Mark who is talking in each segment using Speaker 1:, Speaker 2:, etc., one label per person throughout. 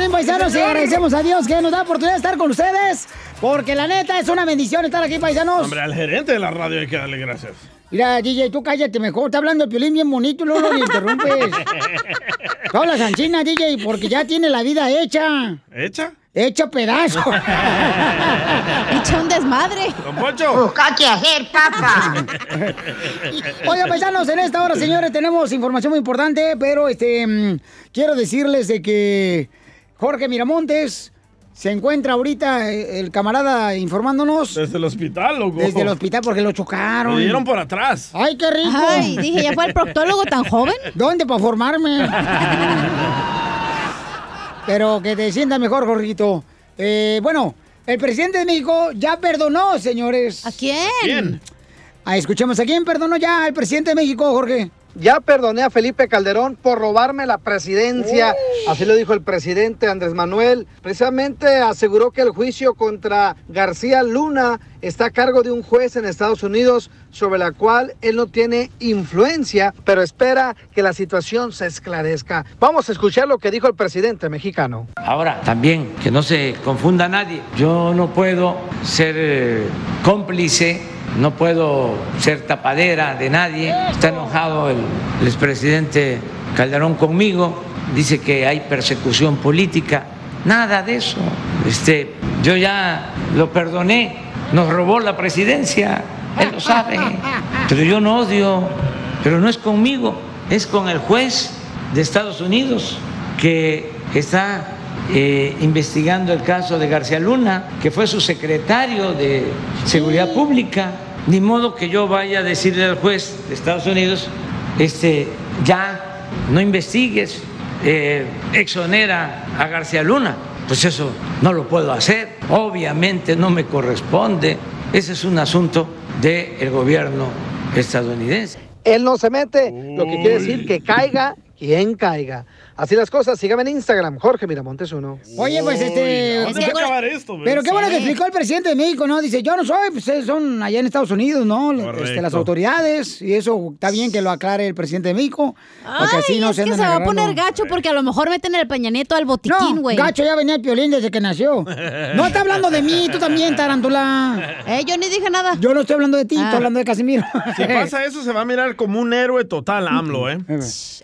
Speaker 1: De Paisanos y agradecemos a Dios que nos da la oportunidad de estar con ustedes porque la neta es una bendición estar aquí, paisanos.
Speaker 2: Hombre, al gerente de la radio hay que darle gracias.
Speaker 1: Mira, DJ, tú cállate mejor. Está hablando el Piolín bien bonito y luego lo interrumpes. Tú hablas anchina, DJ, porque ya tiene la vida hecha.
Speaker 2: ¿Hecha?
Speaker 1: Hecha pedazo.
Speaker 3: Hecha un desmadre.
Speaker 2: Don Poncho.
Speaker 1: Busca qué hacer, papá. Oigan, paisanos, en esta hora, señores, tenemos información muy importante, pero este mm, quiero decirles de que Jorge Miramontes se encuentra ahorita eh, el camarada informándonos
Speaker 2: Desde el hospital, loco.
Speaker 1: desde el hospital porque lo chocaron.
Speaker 2: Me dieron por atrás.
Speaker 1: Ay, qué rico.
Speaker 3: Ay, dije, ¿ya fue el proctólogo tan joven?
Speaker 1: ¿Dónde para formarme? Pero que te sientas mejor, Jorgito. Eh, bueno, el presidente de México ya perdonó, señores.
Speaker 3: ¿A quién?
Speaker 2: ¿Quién?
Speaker 1: Ah, escuchemos, ¿a quién perdonó ya el presidente de México, Jorge?
Speaker 4: Ya perdoné a Felipe Calderón por robarme la presidencia. Así lo dijo el presidente Andrés Manuel. Precisamente aseguró que el juicio contra García Luna está a cargo de un juez en Estados Unidos sobre la cual él no tiene influencia, pero espera que la situación se esclarezca. Vamos a escuchar lo que dijo el presidente mexicano.
Speaker 5: Ahora, también, que no se confunda nadie, yo no puedo ser eh, cómplice, no puedo ser tapadera de nadie. Está enojado el, el expresidente Calderón conmigo, dice que hay persecución política. Nada de eso. Este, yo ya lo perdoné, nos robó la presidencia, él lo sabe, pero yo no odio, pero no es conmigo, es con el juez de Estados Unidos que está eh, investigando el caso de García Luna, que fue su secretario de Seguridad Pública. Ni modo que yo vaya a decirle al juez de Estados Unidos, este, ya no investigues, eh, exonera a García Luna. Pues eso no lo puedo hacer, obviamente no me corresponde. Ese es un asunto del gobierno estadounidense.
Speaker 4: Él no se mete, lo que quiere decir que caiga quien caiga. Así las cosas, sígame en Instagram, Jorge Miramontes uno.
Speaker 1: Oye, pues este.
Speaker 2: ¿Dónde va a acabar esto? güey?
Speaker 1: Pero qué bueno que explicó el presidente de México, ¿no? Dice, yo no soy, pues eh, son allá en Estados Unidos, ¿no? Este, las autoridades, y eso está bien que lo aclare el presidente de México. Porque
Speaker 3: Ay,
Speaker 1: así no
Speaker 3: es
Speaker 1: se
Speaker 3: que se va a poner gacho porque a lo mejor meten el Peña Nieto al botiquín,
Speaker 1: No,
Speaker 3: güey.
Speaker 1: gacho ya venía el piolín desde que nació. No está hablando de mí, tú también, tarántula.
Speaker 3: Eh, yo ni dije nada.
Speaker 1: Yo no estoy hablando de ti,
Speaker 3: Ah.
Speaker 1: estoy hablando de Casimiro.
Speaker 2: Si pasa eso, se va a mirar como un héroe total, AMLO, ¿eh?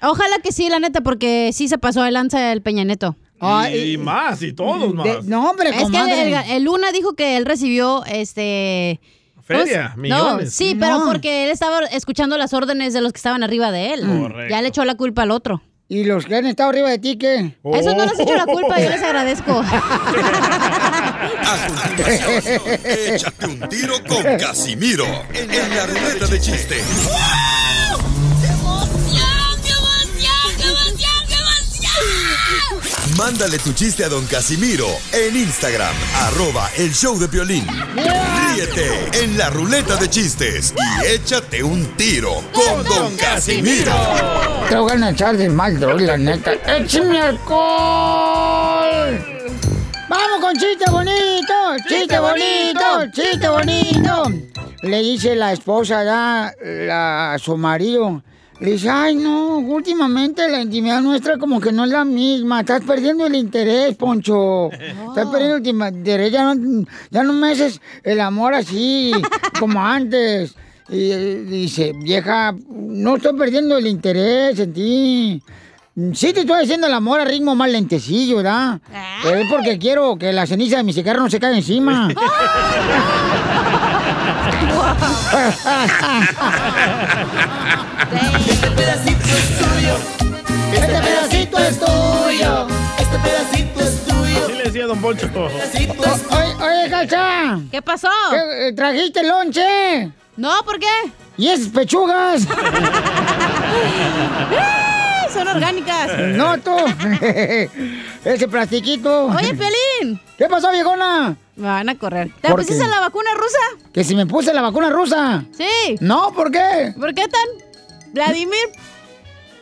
Speaker 3: Ojalá que sí, la neta, porque sí se pasó de lanza el Peña Neto.
Speaker 1: Ay,
Speaker 2: y más, y todos más.
Speaker 1: de- no, hombre,
Speaker 3: Es que el, el Luna dijo que él recibió este.
Speaker 2: Feria,
Speaker 3: ¿cómo se- No,
Speaker 2: millones.
Speaker 3: sí,
Speaker 1: No.
Speaker 3: pero porque él estaba escuchando las órdenes de los que estaban arriba de él.
Speaker 2: Correcto.
Speaker 3: Ya le echó la culpa al otro.
Speaker 1: ¿Y los que han estado arriba de ti qué?
Speaker 3: Eso no les echo la culpa, yo les agradezco.
Speaker 6: A continuación, échate un tiro con Casimiro en la ruleta de chistes. Mándale tu chiste a don Casimiro en Instagram, arroba el show de violín. Ríete en la ruleta de chistes y échate un tiro con don Casimiro.
Speaker 1: Te voy a echar de mal, la neta. ¡Échame alcohol! ¡Vamos con chiste bonito! ¡Chiste bonito! ¡Chiste bonito! Le dice la esposa ya, la, a su marido. Le dice, ay no, últimamente la intimidad nuestra como que no es la misma. Estás perdiendo el interés, Poncho. Estás perdiendo el interés. Ya no, ya no me haces el amor así como antes. Y eh, dice, vieja, no estoy perdiendo el interés en ti. Sí te estoy haciendo el amor a ritmo más lentecillo, ¿verdad? Pero es porque quiero que la ceniza de mi cigarro no se caiga encima.
Speaker 7: Este pedacito es tuyo.
Speaker 1: Este pedacito es tuyo.
Speaker 7: Este pedacito es tuyo.
Speaker 2: Así le decía Don Poncho.
Speaker 7: Pedacito es
Speaker 1: Oye, oye, Cacha.
Speaker 3: ¿Qué pasó?
Speaker 1: ¿qué, eh, ¿Trajiste lonche?
Speaker 3: No, ¿por qué?
Speaker 1: ¿Y esas pechugas?
Speaker 3: son orgánicas.
Speaker 1: No, tú. Ese plastiquito.
Speaker 3: Oye, Pelín.
Speaker 1: ¿Qué pasó, viejona?
Speaker 3: Me van a correr. ¿Te
Speaker 1: ¿Por
Speaker 3: pusiste la vacuna rusa?
Speaker 1: Que si me puse la vacuna rusa.
Speaker 3: Sí.
Speaker 1: No, ¿por qué?
Speaker 3: ¿Por qué tan? Vladimir.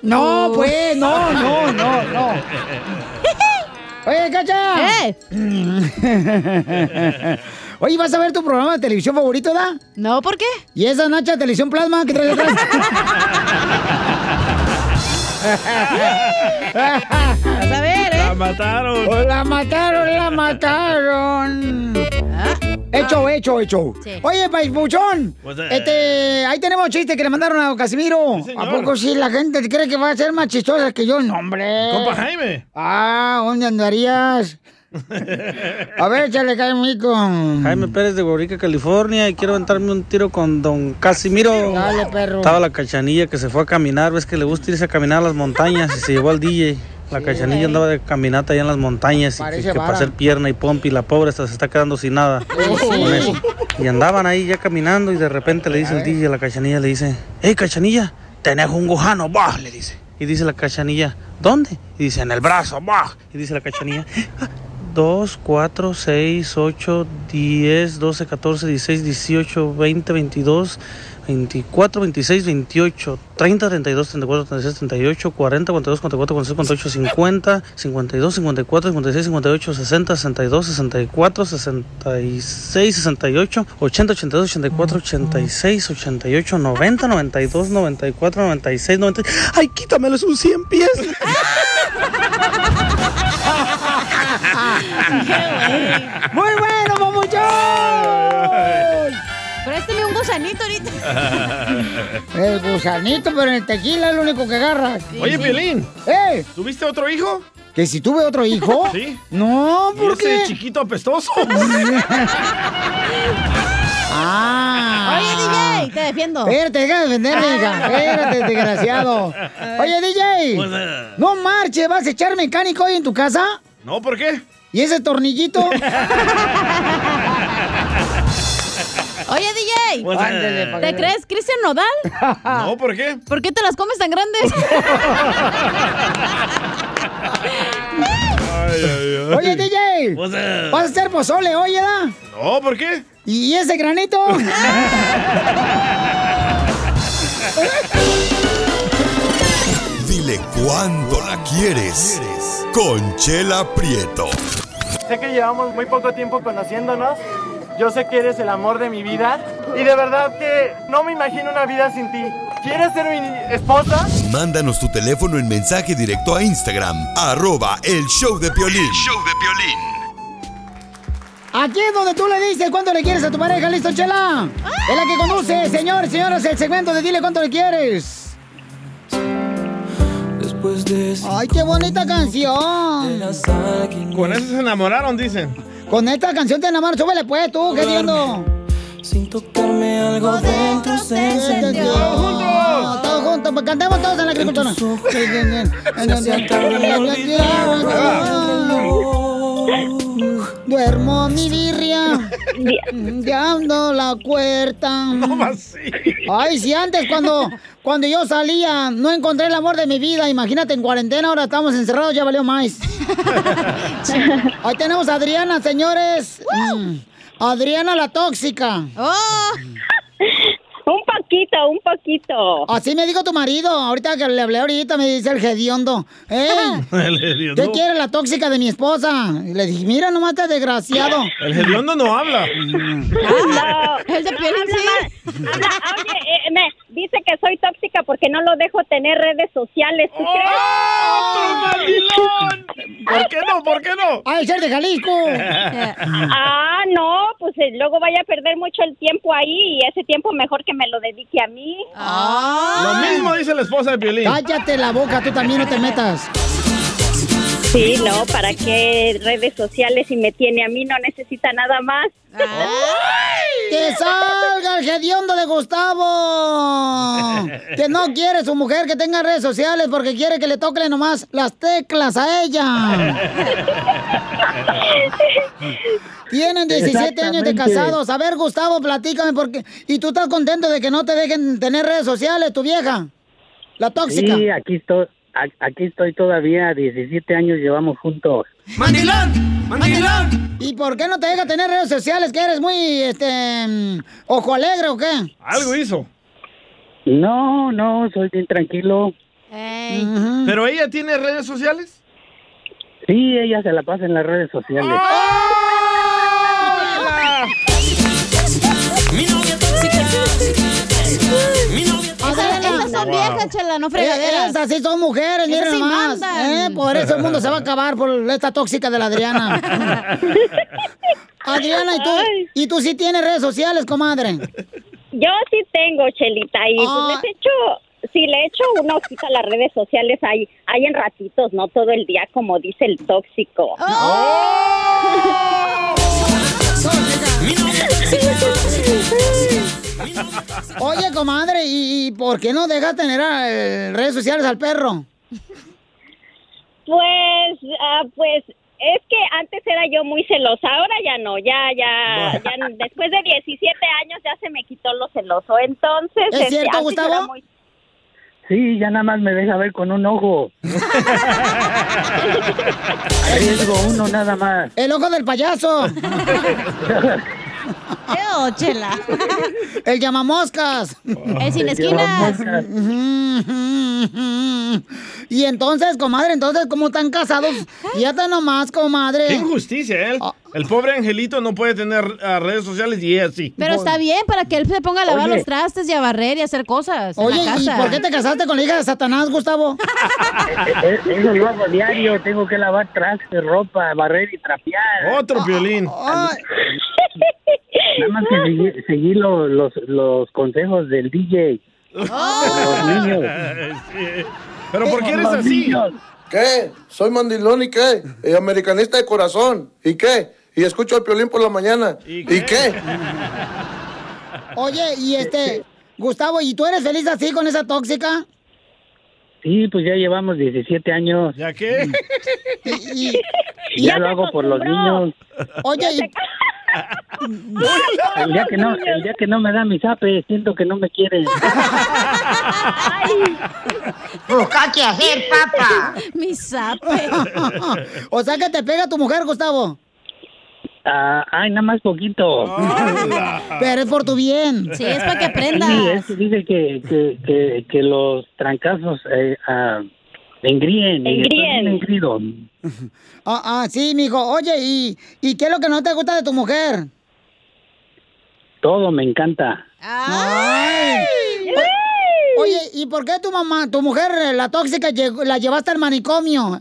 Speaker 1: No,
Speaker 3: Uh.
Speaker 1: pues, no, no, no, no. Oye, Cacha.
Speaker 3: ¿Eh?
Speaker 1: Oye, ¿vas a ver tu programa de televisión favorito, da?
Speaker 3: No, ¿por qué?
Speaker 1: ¿Y esa Nacha de Televisión Plasma que traes atrás?
Speaker 2: Mataron.
Speaker 1: La mataron, la mataron. Hecho, hecho, hecho.
Speaker 3: Sí.
Speaker 1: Oye, Paispuchón,
Speaker 2: Pues, eh.
Speaker 1: este, ahí tenemos chiste que le mandaron a Casimiro. ¿A poco sí la gente cree que va a ser más chistosa que yo? No, hombre.
Speaker 2: Compa Jaime.
Speaker 1: Ah, ¿dónde andarías? A ver, échale, Caimito.
Speaker 8: Jaime Pérez de Borrica, California, y quiero aventarme un tiro con don Casimiro.
Speaker 1: Dale, perro.
Speaker 8: Estaba la cachanilla que se fue a caminar, ves que le gusta irse a caminar a las montañas y se llevó al DJ. La cachanilla andaba de caminata allá en las montañas y que, que para hacer pierna y pompi, la pobre hasta se está quedando sin nada
Speaker 1: Sí.
Speaker 8: eso. Y andaban ahí ya caminando y de repente le dice el DJ a la cachanilla, le dice, hey cachanilla, tenés un gujano, bah, le dice. Y dice la cachanilla, ¿dónde? Y dice, en el brazo, bah. Y dice la cachanilla, 2, 4, 6, 8, 10, 12, 14, 16, 18, 20, 22, 24, 26, 28, 30, 32, 34, 36, 38, 40, 42, 44, 46, 48, 50, 52, 54, 56, 58, 60, 62, 64, 66, 68, 80, 82, 84, 86, 88, 90, 92, 94, 96, 90. ¡Ay, quítamelos un 100 pies!
Speaker 1: ¡Muy bueno, papuchón!
Speaker 3: Préstame un gusanito ahorita.
Speaker 1: El gusanito, pero en el tequila es lo único que agarra.
Speaker 2: Oye, Piolín,
Speaker 1: ¿Eh?
Speaker 2: ¿tuviste otro hijo?
Speaker 1: ¿Que si tuve otro hijo?
Speaker 2: Sí.
Speaker 1: No,
Speaker 2: ¿Y
Speaker 1: ¿por
Speaker 2: ese
Speaker 1: qué?
Speaker 2: chiquito apestoso?
Speaker 1: Ah.
Speaker 3: Oye, DJ, te defiendo.
Speaker 1: Espérate, deja de defenderme, hija. Espérate, desgraciado. Oye, DJ.
Speaker 2: Pues, eh,
Speaker 1: No marche, ¿vas a echar mecánico hoy en tu casa?
Speaker 2: No, ¿por qué?
Speaker 1: ¿Y ese tornillito?
Speaker 3: Oye, DJ.
Speaker 2: Pues, eh,
Speaker 3: ¿Te crees Cristian Nodal?
Speaker 2: no, ¿por qué?
Speaker 3: ¿Por qué te las comes tan grandes?
Speaker 2: Ay, ay, ay.
Speaker 1: Oye, DJ.
Speaker 2: Pues, eh,
Speaker 1: ¿Vas a hacer pozole hoy,
Speaker 2: no, ¿por qué?
Speaker 1: ¿Y ese granito?
Speaker 6: Dile cuándo la quieres. Conchela Prieto.
Speaker 9: Sé que llevamos muy poco tiempo conociéndonos. Yo sé que eres el amor de mi vida. Y de verdad que no me imagino una vida sin ti. ¿Quieres ser mi esposa?
Speaker 6: Mándanos tu teléfono en mensaje directo a Instagram, arroba el show de Piolín. show de
Speaker 1: Aquí es donde tú le dices cuánto le quieres a tu pareja, ¿listo, Chela? Es la que conduce, señores, señoras, el segmento de Dile cuánto le quieres.
Speaker 7: Después de
Speaker 1: Ay, qué bonita canción.
Speaker 2: Con eso se enamoraron, dicen.
Speaker 1: Con esta canción te enamoras, súbele pues tú, ¿qué
Speaker 7: sin tocarme algo dentro se encendió.
Speaker 1: Todos juntos. Todos juntos, pues cantemos todos en la agricultura. Duermo mi birria, dando la puerta. Ay, si antes cuando, cuando yo salía no encontré el amor de mi vida, imagínate en cuarentena, ahora estamos encerrados, ya valió más. Ahí tenemos a Adriana, señores. Mm, Adriana la tóxica.
Speaker 3: ¡Oh!
Speaker 10: Un poquito, un poquito.
Speaker 1: Así me dijo tu marido, ahorita que le hablé ahorita, me dice el hediondo. ¡Ey! ¿Qué quiere la tóxica de mi esposa? Y le dije, mira nomás este desgraciado.
Speaker 2: El hediondo no habla.
Speaker 10: No,
Speaker 3: El de
Speaker 10: habla. Habla, oye, eh, me dice que soy tóxica porque no lo dejo tener redes sociales, ¿tú crees?
Speaker 2: ¡Otro mandilón! ¿Por qué no? ¿Por qué no?
Speaker 1: ¡Ay, ser de Jalisco!
Speaker 10: Ah, no, pues eh, luego vaya a perder mucho el tiempo ahí y ese tiempo mejor que me lo dedique a mí.
Speaker 2: Lo mismo dice la esposa de Piolín.
Speaker 1: Cállate la boca, tú también no te metas.
Speaker 10: Sí, no, ¿para qué redes sociales si me tiene a mí? No necesita nada más.
Speaker 1: ¡Que salga el hediondo de Gustavo! Que no quiere su mujer que tenga redes sociales porque quiere que le toquen nomás las teclas a ella. Tienen 17 años de casados. A ver, Gustavo, platícame por qué. ¿Y tú estás contento de que no te dejen tener redes sociales, tu vieja? La tóxica.
Speaker 11: Sí, aquí estoy, aquí estoy todavía, 17 años llevamos juntos.
Speaker 1: ¡Mandilón! ¡Mandilón! ¿Y por qué no te deja tener redes sociales? ¿Que eres muy, este, mm, ojo alegre o qué?
Speaker 2: Algo hizo.
Speaker 11: No, no, soy bien tranquilo.
Speaker 2: ¿Pero ella tiene redes sociales?
Speaker 11: Sí, ella se la pasa en las redes sociales.
Speaker 3: Esas son viejas, chela, no fregaderas.
Speaker 1: Esas sí son mujeres, miren
Speaker 3: sí mandan.
Speaker 1: Eh, Por eso el mundo se va a acabar por esta tóxica de la Adriana. Adriana, ¿y tú, ¿y tú sí tienes redes sociales, comadre?
Speaker 10: Yo sí tengo, Chelita, y pues
Speaker 1: Ah.
Speaker 10: les echo, si le echo una hojita a las redes sociales, hay, hay en ratitos, no todo el día, como dice el tóxico.
Speaker 1: Oye, comadre, ¿y, por qué no dejas tener eh, redes sociales al perro?
Speaker 10: Pues, ah, pues, es que antes era yo muy celosa, ahora ya no, ya, ya, ya, después de 17 años ya se me quitó lo celoso, entonces...
Speaker 1: ¿Es
Speaker 10: este,
Speaker 1: cierto, Gustavo?
Speaker 10: muy-
Speaker 11: Sí, ya nada más me deja ver con un ojo. Arriesgo uno nada más.
Speaker 1: El ojo del payaso.
Speaker 3: Eo, chela.
Speaker 1: El llamamoscas.
Speaker 3: El sin esquinas.
Speaker 1: Y entonces, comadre, entonces, ¿cómo están casados? Fíjate nomás, comadre.
Speaker 2: Qué injusticia, ¿eh? El pobre angelito no puede tener ah, redes sociales y ella sí.
Speaker 3: Pero está bien para que él se ponga a lavar
Speaker 11: Oye.
Speaker 3: los trastes y a barrer y a hacer cosas
Speaker 1: Oye,
Speaker 3: en la
Speaker 1: ¿y por qué te casaste con la hija de Satanás, Gustavo?
Speaker 11: Eso lo hago diario, tengo que lavar trastes, ropa, barrer y trapear.
Speaker 2: Otro violín.
Speaker 11: Nada más que seguir, seguir lo- los, los consejos del DJ. Los niños.
Speaker 2: Pero ¿por qué eres así?
Speaker 11: niños.
Speaker 12: ¿Qué? Soy mandilón y qué? Y americanista de corazón. ¿Y qué? Y escucho al piolín por la mañana. ¿Y qué?
Speaker 1: Oye, y este, Gustavo, ¿y tú eres feliz así con esa tóxica?
Speaker 11: Sí, pues ya llevamos 17 años.
Speaker 2: ¿Ya qué?
Speaker 1: Y, y-
Speaker 11: Ya lo hago por los niños.
Speaker 1: oye, y-
Speaker 11: El día que no, el día que no me da mi zape, siento que no me quieren.
Speaker 1: Busca qué hacer, papá.
Speaker 3: Mi zape.
Speaker 1: o sea que te pega tu mujer, Gustavo.
Speaker 11: Ah, ay, nada más poquito.
Speaker 1: Pero es por tu bien.
Speaker 3: Sí, es para que aprendas.
Speaker 11: Sí, es que dice que, que, que, que los trancazos eh, ah, engríen. engrido.
Speaker 1: Ah, ah, sí, mijo. Oye, ¿y, ¿y qué es lo que no te gusta de tu mujer?
Speaker 11: Todo me encanta.
Speaker 1: Ay. O- Oye, ¿y por qué tu mamá, tu mujer, la tóxica, la llevaste al manicomio?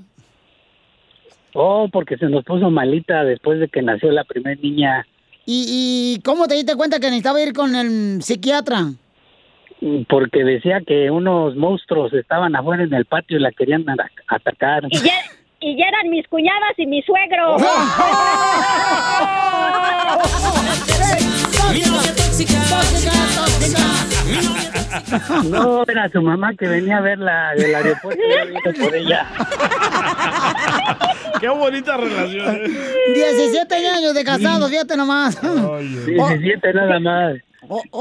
Speaker 11: Oh, porque se nos puso malita después de que nació la primera niña.
Speaker 1: ¿Y, ¿Y cómo te diste cuenta que necesitaba ir con el psiquiatra?
Speaker 11: Porque decía que unos monstruos estaban afuera en el patio y la querían ata- atacar.
Speaker 10: Y ya, y ya eran mis cuñadas y mi suegro.
Speaker 11: No, era su mamá que venía a verla del aeropuerto y por ella.
Speaker 2: Qué bonita relación. ¿eh?
Speaker 1: 17 años de casados, fíjate nomás.
Speaker 11: 17 nada más.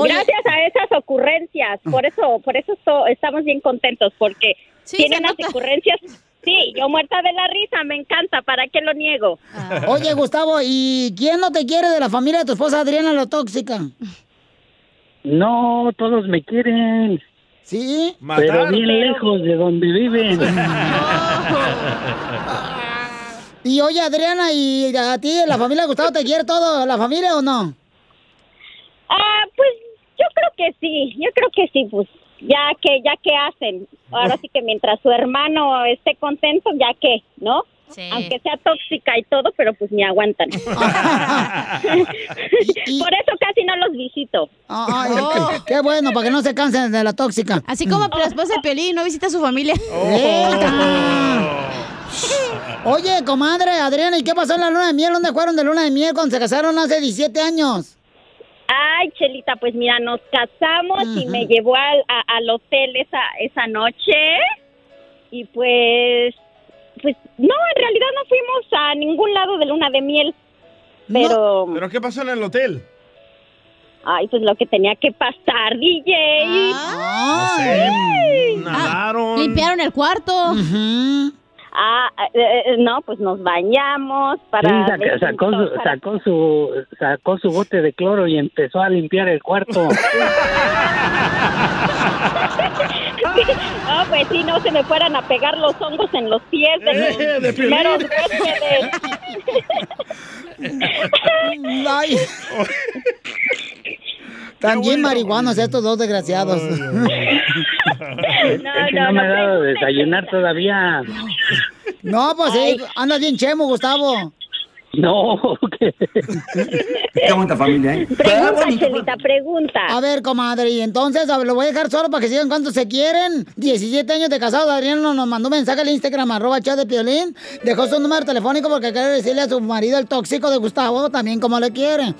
Speaker 10: Gracias a esas ocurrencias, por eso, por eso estamos bien contentos, porque tienen las ocurrencias. Sí, yo muerta de la risa, me encanta, ¿para qué lo niego?
Speaker 1: Oye, Gustavo, ¿y quién no te quiere de la familia de tu esposa Adriana, la tóxica?
Speaker 11: No, todos me quieren.
Speaker 1: ¿Sí?
Speaker 11: Pero bien lejos de donde viven.
Speaker 1: Y oye, Adriana, ¿y a ti, la familia de Gustavo, te quiere todo, la familia o no?
Speaker 10: Ah, pues yo creo que sí, yo creo que sí, pues ya que ya que hacen. Ahora sí que mientras su hermano esté contento, ya que, ¿no? Aunque sea tóxica y todo, pero pues me aguantan. Por eso casi no los visito.
Speaker 1: Ay, qué, qué bueno, para que no se cansen de la tóxica.
Speaker 3: Así como la esposa de Piolín no visita a su familia.
Speaker 1: Oye, comadre, Adriana, ¿y qué pasó en la luna de miel? ¿Dónde fueron de luna de miel cuando se casaron hace 17 años?
Speaker 10: Ay, Chelita, pues mira, nos casamos y me llevó al, a- al hotel esa, esa noche. Y pues, pues no, en realidad no fuimos a ningún lado de luna de miel. Pero,
Speaker 2: ¿Pero qué pasó en el hotel?
Speaker 10: ay, pues lo que tenía que pasar, DJ.
Speaker 2: No sé. Nadaron.
Speaker 3: Limpiaron el cuarto.
Speaker 10: Ah, eh, eh, no, pues nos bañamos para...
Speaker 11: Sí, saca- sacó, su, sacó, su, sacó su bote de cloro y empezó a limpiar el cuarto.
Speaker 10: No, pues sí, no se me fueran a pegar los hongos en los pies de los
Speaker 1: Eh, de Piolín.
Speaker 10: primeros huéspedes.
Speaker 1: También marihuanos estos dos desgraciados.
Speaker 11: es que no, me ha dado de desayunar todavía.
Speaker 1: No, pues sí, andas bien chemo, Gustavo.
Speaker 11: No,
Speaker 1: Qué bonita familia, ¿eh?
Speaker 10: Pregunta, Chelita, pregunta.
Speaker 1: A ver, comadre, y entonces a ver, lo voy a dejar solo para que sigan cuánto se quieren. 17 años de casado, Adrián nos nos mandó un mensaje al Instagram, arroba chat de Piolín. Dejó su número telefónico porque quiere decirle a su marido, el tóxico de Gustavo, también como le quiere.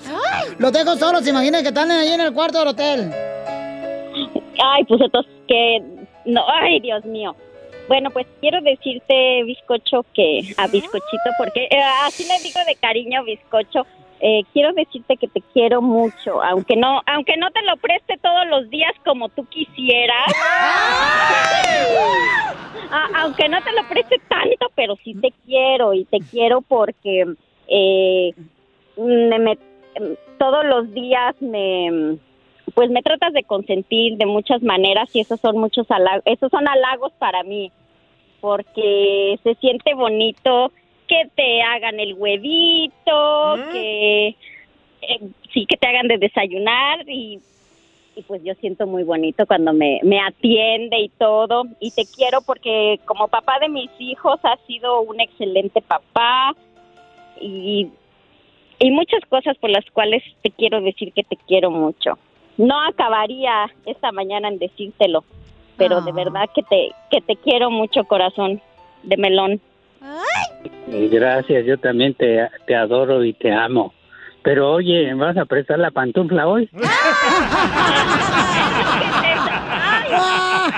Speaker 1: Lo dejo solo, se imagina que están ahí en el cuarto del hotel.
Speaker 10: Ay, pues entonces que... No, ay, Dios mío. Bueno, pues quiero decirte, bizcocho, que a bizcochito, porque eh, así le digo de cariño, bizcocho. eh, quiero decirte que te quiero mucho, aunque no, aunque no te lo preste todos los días como tú quisieras. A- aunque no te lo preste tanto, pero sí te quiero y te quiero porque eh, me- me- todos los días me pues me tratas de consentir de muchas maneras y esos son muchos halagos, esos son halagos para mí porque se siente bonito que te hagan el huevito, que eh, sí que te hagan de desayunar y, y pues yo siento muy bonito cuando me, me atiende y todo y te quiero porque como papá de mis hijos has sido un excelente papá y, y muchas cosas por las cuales te quiero decir que te quiero mucho. No acabaría esta mañana en decírtelo, pero de verdad que te que te quiero mucho corazón de melón.
Speaker 11: Gracias, yo también te, te adoro y te amo. Pero oye, ¿vas a prestar la pantufla hoy?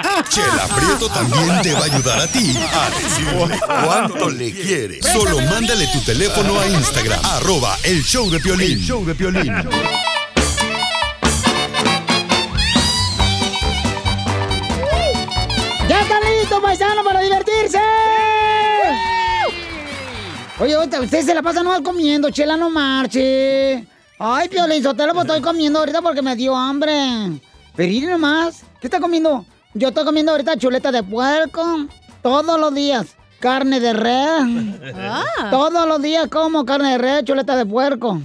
Speaker 6: Chela Prieto también te va a ayudar a ti a decirle cuánto le quiere. Solo mándale tu teléfono a Instagram, arroba el show de Piolín. show de Piolín.
Speaker 1: Oye, ahorita usted se la pasa nomás comiendo, chela, no marche. Ay, Piolín Sotelo, pues estoy comiendo ahorita porque me dio hambre. Pero mire nomás, ¿qué está comiendo? Yo estoy comiendo ahorita chuleta de puerco, todos los días. Carne de res.
Speaker 3: Ah.
Speaker 1: Todos los días como carne de res, chuleta de puerco.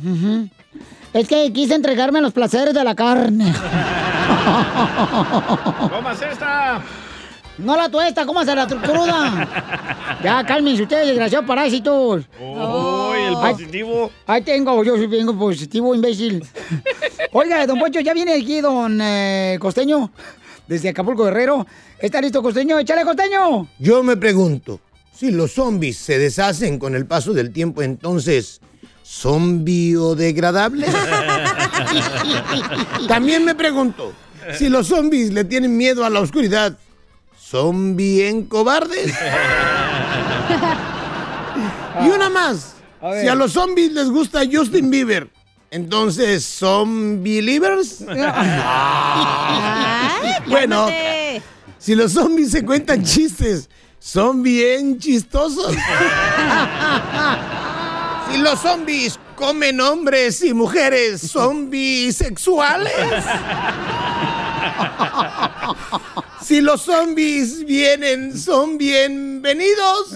Speaker 1: Es que quise entregarme los placeres de la carne.
Speaker 2: ¡Comas esta!
Speaker 1: No la tuesta, ¿cómo se la cruda? Ya, cálmense ustedes, desgraciados parásitos.
Speaker 2: ¡Uy, el positivo!
Speaker 1: Ahí tengo, yo soy vengo positivo, imbécil. Oiga, don Poncho, ya viene aquí don eh, Costeño, desde Acapulco Guerrero. ¿Está listo, Costeño? ¡Échale, Costeño!
Speaker 13: Yo me pregunto, si los zombies se deshacen con el paso del tiempo, entonces, ¿son biodegradables? También me pregunto, si los zombies le tienen miedo a la oscuridad, ¿son bien cobardes? y una más,
Speaker 14: A
Speaker 13: si a los zombies les gusta Justin Bieber, entonces, ¿son believers? bueno, si los zombies se cuentan chistes, ¿son bien chistosos? si los zombies comen hombres y mujeres, ¿son bisexuales? si los zombies vienen, ¿son bienvenidos?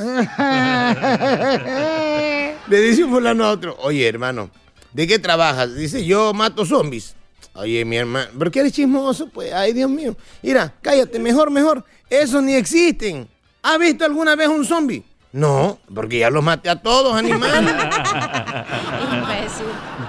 Speaker 13: Le dice un fulano a otro, oye hermano, ¿de qué trabajas? Dice, yo mato zombies. Oye, mi hermano, ¿por qué eres chismoso? Pues, ay, Dios mío. Mira, cállate, mejor, mejor. Esos ni existen. ¿Has visto alguna vez un zombie? No, porque ya los maté a todos,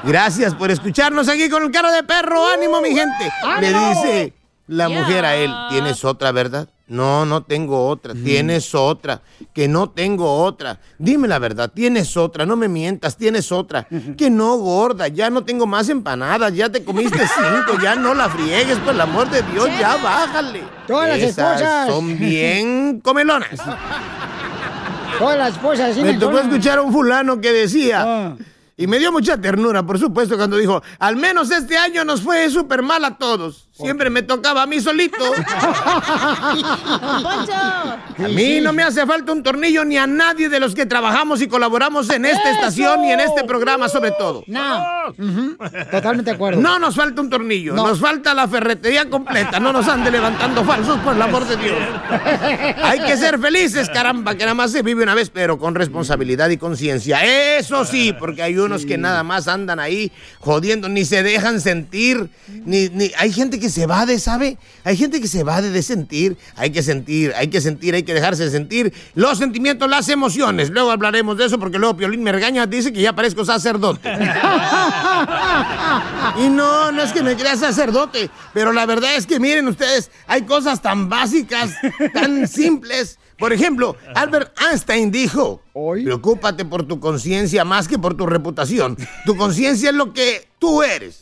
Speaker 13: Gracias por escucharnos aquí con el cara de perro. ¡Ánimo, mi gente! Le dice la mujer a él, ¿tienes otra, verdad? No, no tengo otra. Tienes otra. Que no tengo otra. Dime la verdad, tienes otra. No me mientas, tienes otra. Que no, gorda. Ya no tengo más empanadas. Ya te comiste cinco. Ya no la friegues, por el amor de Dios. Ya bájale.
Speaker 1: Todas las esposas.
Speaker 13: son bien comelonas.
Speaker 1: Todas las esposas. sí
Speaker 13: Me tocó
Speaker 1: son-
Speaker 13: escuchar a un fulano que decía,
Speaker 1: Ah.
Speaker 13: Y me dio mucha ternura, por supuesto, cuando dijo, al menos este año nos fue súper mal a todos. Siempre me tocaba a mí solito. A mí no me hace falta un tornillo ni a nadie de los que trabajamos y colaboramos en esta
Speaker 1: ¡Eso!
Speaker 13: estación y en este programa sobre todo.
Speaker 1: No. Totalmente de acuerdo.
Speaker 13: No nos falta un tornillo,
Speaker 1: No.
Speaker 13: nos falta la ferretería completa. No nos ande levantando falsos, por el amor de Dios. Hay que ser felices, caramba, que nada más se vive una vez, pero con responsabilidad y conciencia. Eso sí, porque hay unos que nada más andan ahí jodiendo, ni se dejan sentir, ni, ni hay gente que se evade, ¿sabe? Hay gente que se evade de sentir. Hay que sentir, hay que sentir, hay que dejarse sentir los sentimientos, las emociones. Luego hablaremos de eso porque luego Piolín me regaña, dice que ya parezco sacerdote. Y no, no es que me crea sacerdote, pero la verdad es que miren ustedes, hay cosas tan básicas, tan simples. Por ejemplo, Albert Einstein dijo, preocúpate por tu conciencia más que por tu reputación. Tu conciencia es lo que tú eres.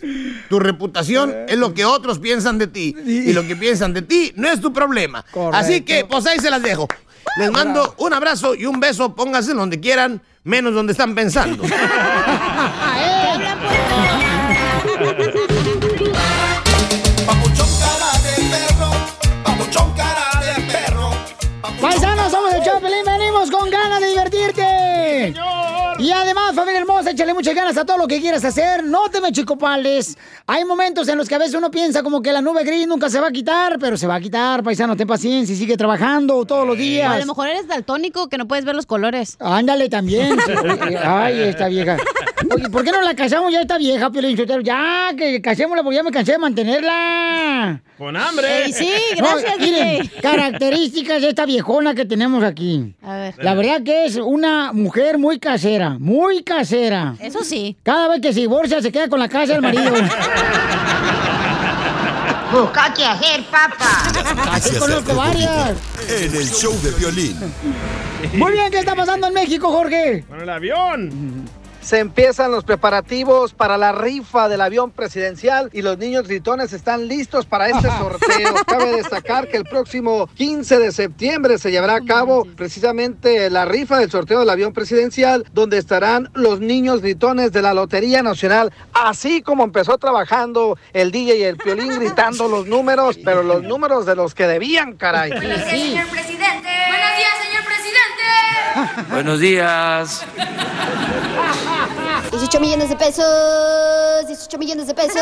Speaker 13: Tu reputación es lo que otros piensan de ti. Y lo que piensan de ti no es tu problema. Así que, pues ahí se las dejo. Les mando un abrazo y un beso, pónganse donde quieran, menos donde están pensando.
Speaker 1: además, familia hermosa, échale muchas ganas a todo lo que quieras hacer. No te me chicopales. Hay momentos en los que a veces uno piensa como que la nube gris nunca se va a quitar, pero se va a quitar, paisano, ten paciencia y sigue trabajando todos los días.
Speaker 3: A lo mejor eres daltónico que no puedes ver los colores.
Speaker 1: Ándale también. Ay, esta vieja. Oye, ¿por qué no la casamos ya esta vieja, Piolín? Ya, que casémosla porque ya me cansé de mantenerla.
Speaker 2: Con hambre.
Speaker 3: Ey, sí, gracias,
Speaker 1: miren,
Speaker 3: DJ.
Speaker 1: características de esta viejona que tenemos aquí.
Speaker 3: A ver.
Speaker 1: La verdad que es una mujer muy casera, muy casera.
Speaker 3: Eso sí.
Speaker 1: Cada vez que se divorcia se queda con la casa del marido.
Speaker 14: Busca qué hacer, papá.
Speaker 6: Así
Speaker 1: conozco varias.
Speaker 6: En el show de violín.
Speaker 1: Muy bien, ¿qué está pasando en México, Jorge?
Speaker 2: Con el avión.
Speaker 4: Se empiezan los preparativos para la rifa del avión presidencial y los niños gritones están listos para este sorteo. Cabe destacar que el próximo 15 de septiembre se llevará a cabo precisamente la rifa del sorteo del avión presidencial, donde estarán los niños gritones de la Lotería Nacional, así como empezó trabajando el DJ y el Piolín gritando los números, pero los números de los que debían, caray.
Speaker 14: Buenos días, señor presidente. Buenos días, señor presidente.
Speaker 5: Buenos días.
Speaker 15: 18 millones de pesos, 18 millones de pesos,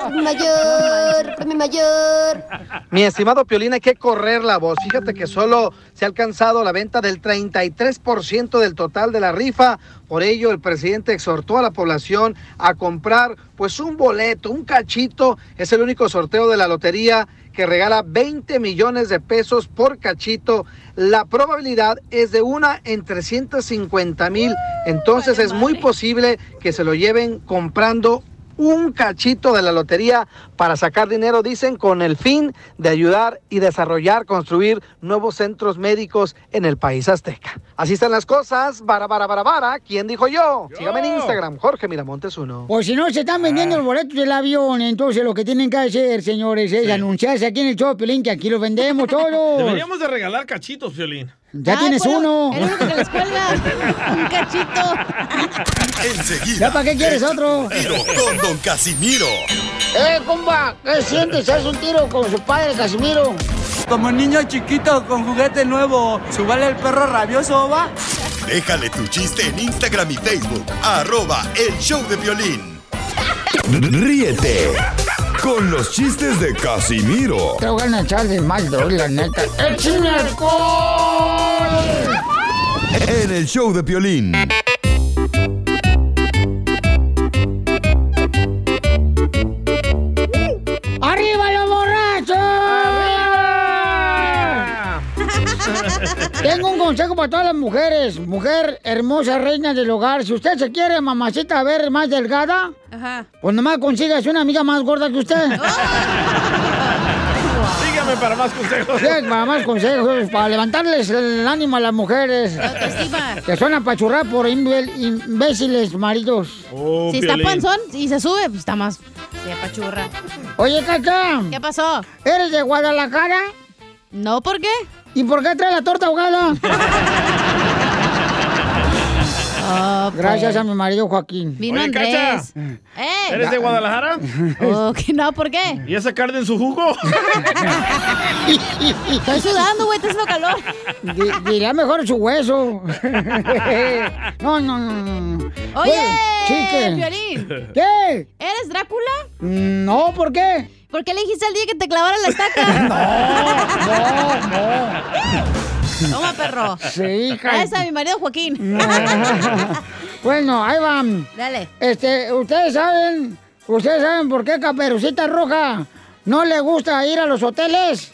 Speaker 15: premio mayor, premio mayor.
Speaker 4: Mi estimado Piolín, hay que correr la voz. Fíjate que solo se ha alcanzado la venta del 33% del total de la rifa. Por ello, el presidente exhortó a la población a comprar pues un boleto, un cachito. Es el único sorteo de la lotería que regala 20 millones de pesos por cachito. La probabilidad es de una en 350 mil. Entonces es muy posible que se lo lleven comprando un cachito de la lotería para sacar dinero, dicen, con el fin de ayudar y desarrollar, construir nuevos centros médicos en el país azteca. Así están las cosas. Bara, bara, bara, bara. ¿Quién dijo yo? Sígame en Instagram, Jorge Miramontes uno.
Speaker 1: Pues si no se están vendiendo los boletos del avión, entonces lo que tienen que hacer, señores, es anunciarse aquí en el show, Piolín, que aquí los vendemos todos.
Speaker 2: Deberíamos de regalar cachitos, Violín.
Speaker 1: Ya tienes uno.
Speaker 3: El único que les cuelga. Un cachito.
Speaker 6: Enseguida.
Speaker 1: ¿Ya para qué quieres otro?
Speaker 6: Tiro con Don Casimiro.
Speaker 1: ¡Eh, compa! ¿Qué sientes? ¿Haz un tiro con su padre, Casimiro?
Speaker 16: Como niño chiquito con juguete nuevo, ¿subale el perro rabioso, va?
Speaker 6: Déjale tu chiste en Instagram y Facebook. Arroba el show de violín. Ríete con los chistes de Casimiro
Speaker 1: Te voy a echar de mal, droga, la neta. ¡Échame alcohol!
Speaker 6: en el show de violín.
Speaker 1: Consejo para todas las mujeres. Mujer hermosa, reina del hogar. Si usted se quiere, mamacita, ver más delgada,
Speaker 3: Ajá.
Speaker 1: pues nomás consigas una amiga más gorda que usted.
Speaker 2: Sígame para más consejos.
Speaker 1: Sí, para más consejos, para levantarles el ánimo a las mujeres.
Speaker 3: Autoestima.
Speaker 1: Que son apachurradas por imbéciles maridos.
Speaker 2: Oh,
Speaker 3: Si está panzón y se sube, pues está más. Se apachurra.
Speaker 1: Oye, Cacha.
Speaker 3: ¿Qué pasó?
Speaker 1: ¿Eres de Guadalajara?
Speaker 3: No, ¿por qué?
Speaker 1: ¿Y por qué trae la torta ahogada? Gracias a mi marido Joaquín.
Speaker 3: Vino
Speaker 2: Oye,
Speaker 3: Andrés.
Speaker 2: Cacha,
Speaker 3: ¡Eh!
Speaker 2: ¿Eres de Guadalajara?
Speaker 3: Oh, que no, ¿por qué?
Speaker 2: ¿Y esa carne en su jugo?
Speaker 3: Estoy sudando, güey, está haciendo calor.
Speaker 1: Di- Diría mejor su hueso. No, no, no, no.
Speaker 3: Oye,
Speaker 1: sí, ¿qué?
Speaker 3: ¿Eres Drácula?
Speaker 1: No, ¿por qué?
Speaker 3: ¿Por qué le dijiste al día que te clavara la estaca?
Speaker 1: no,
Speaker 3: Toma, perro.
Speaker 1: Sí, hija.
Speaker 3: Esa, mi marido Joaquín.
Speaker 1: Bueno, ahí van.
Speaker 3: Dale.
Speaker 1: Este, ustedes saben, ustedes saben por qué Caperucita Roja no le gusta ir a los hoteles.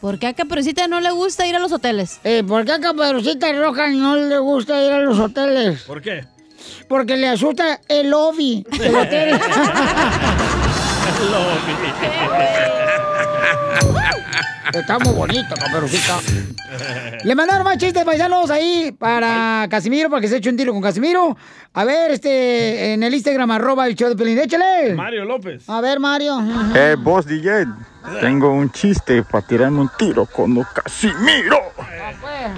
Speaker 3: ¿Por qué a Caperucita no le gusta ir a los hoteles?
Speaker 1: Eh, ¿Por qué a Caperucita Roja no le gusta ir a los hoteles?
Speaker 2: ¿Por qué?
Speaker 1: Porque le asusta el lobby del hotel. Está muy bonito, Caperucita. Le mandaron más chistes paisanos ahí para Casimiro, para que se eche un tiro con Casimiro. A ver, este, en el Instagram, arroba el show de Pelín. Échale.
Speaker 2: Mario López.
Speaker 1: A ver, Mario.
Speaker 17: Eh, vos DJ, tengo un chiste para tirarme un tiro con Casimiro.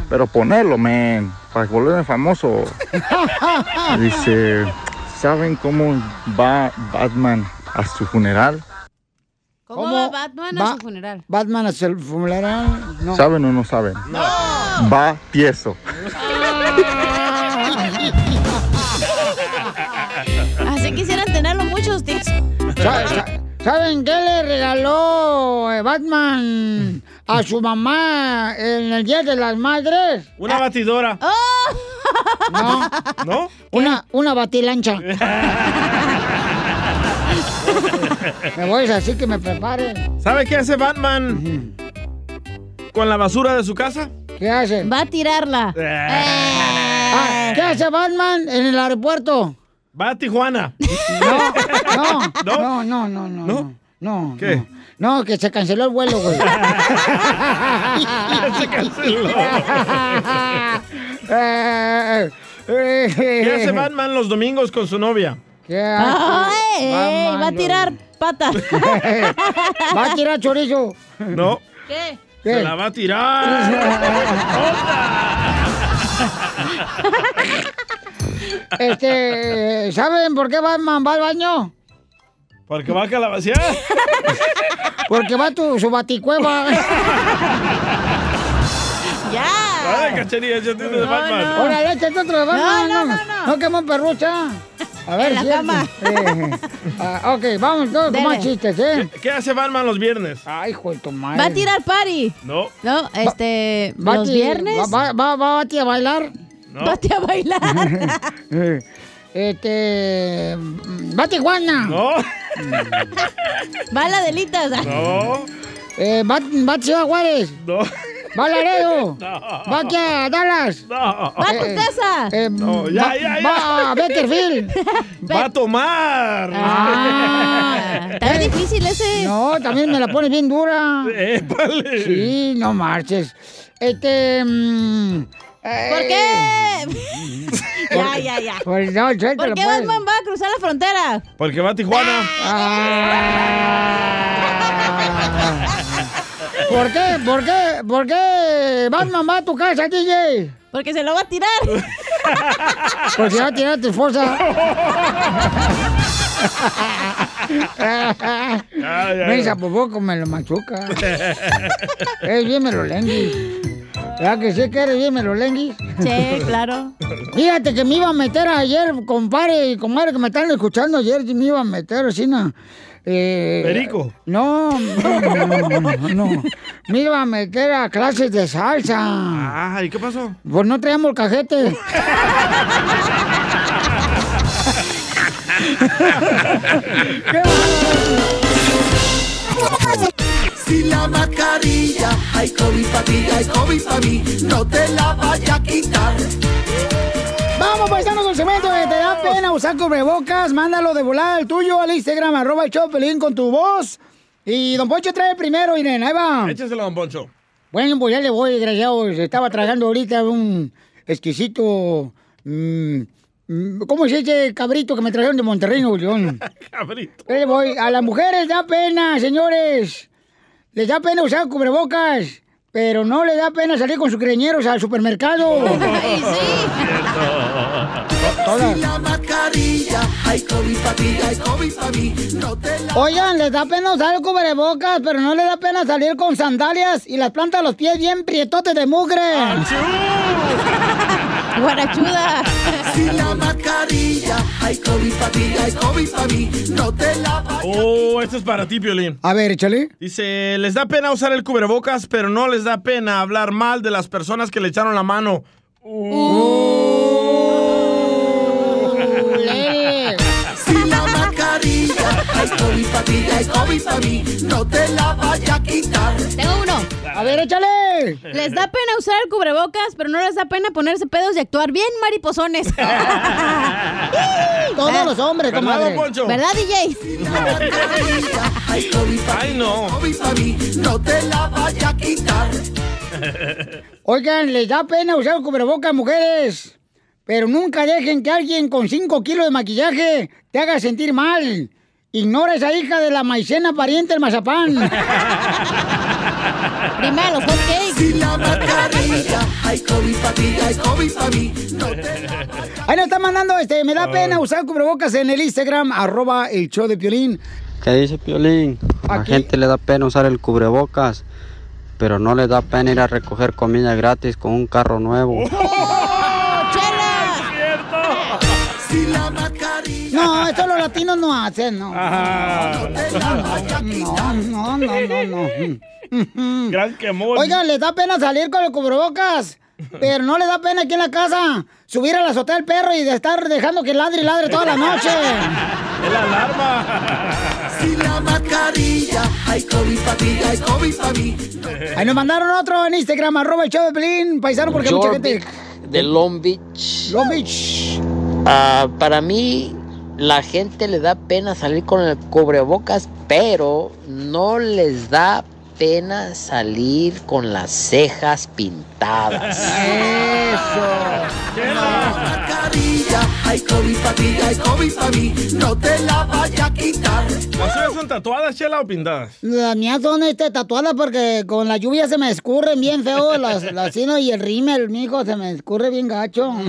Speaker 17: Pero ponerlo, man, para volverme famoso. Dice, ¿saben cómo va Batman a su funeral?
Speaker 3: ¿Cómo, va Batman a su funeral?
Speaker 1: Batman a su funeral. No.
Speaker 17: ¿Saben o no saben? Va tieso.
Speaker 3: Así quisieran tenerlo muchos, tíos.
Speaker 1: Sa- sa- ¿Saben qué le regaló eh, Batman a su mamá en el Día de las Madres?
Speaker 2: Una batidora.
Speaker 1: No.
Speaker 2: ¿No?
Speaker 1: Una, una batilancha. me voy así que me prepare.
Speaker 2: ¿Sabe qué hace Batman con la basura de su casa?
Speaker 1: ¿Qué hace?
Speaker 3: Va a tirarla.
Speaker 1: Ah, ¿Qué hace Batman en el aeropuerto?
Speaker 2: Va a Tijuana.
Speaker 1: No, no, no, no, no. ¿No? No.
Speaker 2: ¿Qué?
Speaker 1: No, no, que se canceló el vuelo, güey.
Speaker 2: se canceló.
Speaker 1: Eh, eh,
Speaker 2: ¿Qué hace Batman los domingos con su novia?
Speaker 1: ¿Qué hace?
Speaker 3: Ay,
Speaker 1: Batman,
Speaker 3: va a tirar pata.
Speaker 1: Va a tirar chorizo.
Speaker 2: No.
Speaker 3: ¿Qué?
Speaker 1: ¿Qué?
Speaker 2: Se la va a tirar.
Speaker 1: Este, ¿saben por qué Batman va al baño?
Speaker 2: Porque va a calabacear.
Speaker 1: Porque va a tu, su baticueva.
Speaker 2: Ay, cachanilla, yo tengo de Batman.
Speaker 1: Órale, échate otro de Batman.
Speaker 3: No, no, no, no.
Speaker 1: No, quemo perrucha. A ver,
Speaker 3: En la cama.
Speaker 1: Ah, ok, vamos todos con más chistes, ¿eh?
Speaker 2: ¿Qué hace Batman los viernes?
Speaker 1: Ay, hijo de tu madre.
Speaker 3: Va a tirar party.
Speaker 2: No.
Speaker 3: No, este.
Speaker 1: Va a
Speaker 3: los viernes.
Speaker 1: Va, va, va, va a ti a bailar.
Speaker 2: No.
Speaker 3: Va a ti a bailar.
Speaker 1: Este. Va a Tijuana.
Speaker 2: No.
Speaker 3: Va a la delitas.
Speaker 2: No.
Speaker 1: Eh, va, va a Ciudad Juárez.
Speaker 2: No.
Speaker 1: Va a Laredo.
Speaker 2: No.
Speaker 1: Va aquí a Dallas.
Speaker 2: No.
Speaker 3: Va a tu
Speaker 1: Eh,
Speaker 3: casa.
Speaker 1: Eh,
Speaker 2: No, ya,
Speaker 1: va,
Speaker 2: ya, ya.
Speaker 1: va a Beckerfield.
Speaker 2: Va a tomar.
Speaker 3: Ah, está bien difícil ese.
Speaker 1: No, también me la pone bien dura.
Speaker 2: Épale.
Speaker 1: Sí, no marches. Este. mm, eh,
Speaker 3: ¿Por qué? ya, ya, ya.
Speaker 1: Pues no,
Speaker 3: ¿Por qué
Speaker 1: pues.
Speaker 3: Batman va a cruzar la frontera?
Speaker 2: Porque va a Tijuana.
Speaker 1: Ah. ¿Por qué? ¿Por qué? ¿Por qué Batman va a tu casa, DJ?
Speaker 3: Porque se lo va a tirar.
Speaker 1: Porque va a tirar a tu esposa. Mensa, por poco me lo machuca. Es bien melolenguis. ¿Verdad que sí que eres bien melolenguis?
Speaker 3: Sí, claro.
Speaker 1: Fíjate que me iba a meter ayer, compadre y comadre que me están escuchando ayer, me iba a meter así, ¿no? Eh,
Speaker 2: Perico.
Speaker 1: No, no, no, no, no. Me iba a meter a clases de salsa.
Speaker 2: Ah, ¿y qué pasó?
Speaker 1: Pues no traíamos el cajete.
Speaker 7: Si la mascarilla, hay COVID para ti, hay COVID para mí, no te la vaya a quitar.
Speaker 1: Vamos, paisanos, con cemento. ¿Te da pena usar cubrebocas? Mándalo de volada el tuyo al Instagram, arroba el Chopelín con tu voz. Y don Poncho trae primero, Irene, ahí va.
Speaker 2: Échaselo, don Poncho.
Speaker 1: Bueno, pues ya le voy, desgraciado. Estaba tragando ahorita un exquisito... mm, mm, ¿Cómo se dice cabrito que me trajeron de Monterrey, Nuevo León?
Speaker 2: Cabrito.
Speaker 1: Ahí le voy. A las mujeres da pena, señores. Les da pena usar cubrebocas. Pero no le da pena salir con sus greñeros al supermercado. Todas.
Speaker 7: Si la mascarilla, hay COVID para ti, hay COVID para mí. No te la
Speaker 1: Oigan, les da pena usar el cubrebocas, pero no le da pena salir con sandalias y las plantas de los pies bien prietotes de mugre. Guarachuda.
Speaker 7: Si la mascarilla, hay COVID para ti, hay COVID para mí. No te la vayas.
Speaker 2: Oh, esto es para ti, Piolín.
Speaker 1: A ver, échale.
Speaker 2: Dice, les da pena usar el cubrebocas, pero no les da pena hablar mal de las personas que le echaron la mano.
Speaker 7: Si la mascarilla, hay COVID para ti, hay COVID para mí. No te la vayas a quitar.
Speaker 3: Tengo uno.
Speaker 1: A ver, échale.
Speaker 3: Les da pena usar el cubrebocas, pero no les da pena ponerse pedos y actuar bien mariposones.
Speaker 1: Todos los hombres,
Speaker 2: ¿Verdad,
Speaker 1: comadre.
Speaker 3: ¿Verdad, DJ?
Speaker 2: Ay, no.
Speaker 7: No te la vayas a quitar.
Speaker 1: Oigan, les da pena usar el cubrebocas, mujeres. Pero nunca dejen que alguien con 5 kilos de maquillaje te haga sentir mal. Ignora a esa hija de la maicena pariente del mazapán.
Speaker 3: Primero los hotcakes.
Speaker 7: Si la mascarilla, hay COVID para ti, hay COVID para mí. No te la
Speaker 1: Ahí nos está mandando este, me da pena usar el cubrebocas en el Instagram, arroba el show de Piolín.
Speaker 18: ¿Qué dice Piolín? A la gente le da pena usar el cubrebocas, pero no le da pena ir a recoger comida gratis con un carro nuevo.
Speaker 1: Latinos no hacen, no.
Speaker 7: no.
Speaker 1: No, no, no, no. no.
Speaker 2: Gran quemón.
Speaker 1: Oigan, les da pena salir con el cubrebocas, pero no les da pena aquí en la casa subir a la azotea del perro y de estar dejando que ladre y ladre toda la noche.
Speaker 2: Es la alarma.
Speaker 7: Si la mascarilla, hay COVID para ti, hay COVID para mí.
Speaker 1: Ahí nos mandaron otro en Instagram, arroba el show de Pelín, paisano, porque mucha gente...
Speaker 19: de Long Beach.
Speaker 1: Long Beach.
Speaker 19: Ah, para mí, la gente le da pena salir con el cubrebocas, pero no les da pena salir con las cejas pintadas.
Speaker 7: Mascarilla, hay COVID para ti, hay COVID para mí. No te la vayas a quitar.
Speaker 2: ¿Las suyas son tatuadas, chela, o pintadas?
Speaker 1: Las mías son este, tatuadas porque con la lluvia se me escurren bien feo las, las sino y el rímel, mijo, se me escurre bien gacho.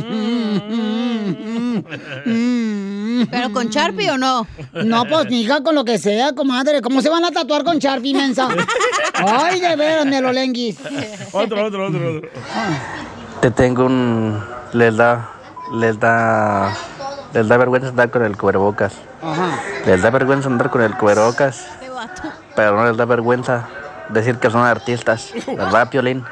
Speaker 3: ¿Pero con Sharpie o no?
Speaker 1: No, pues, mija, con lo que sea, comadre. ¿Cómo se van a tatuar con Sharpie, mensa? Ay, de veras, Nelolenguis.
Speaker 2: Otro, otro, otro, otro.
Speaker 20: Te tengo un... Les da... Les da... Les da vergüenza andar con el cubrebocas.
Speaker 1: Ajá.
Speaker 20: Les da vergüenza andar con el cubrebocas. Pero no les da vergüenza decir que son artistas. ¿Verdad, Piolín?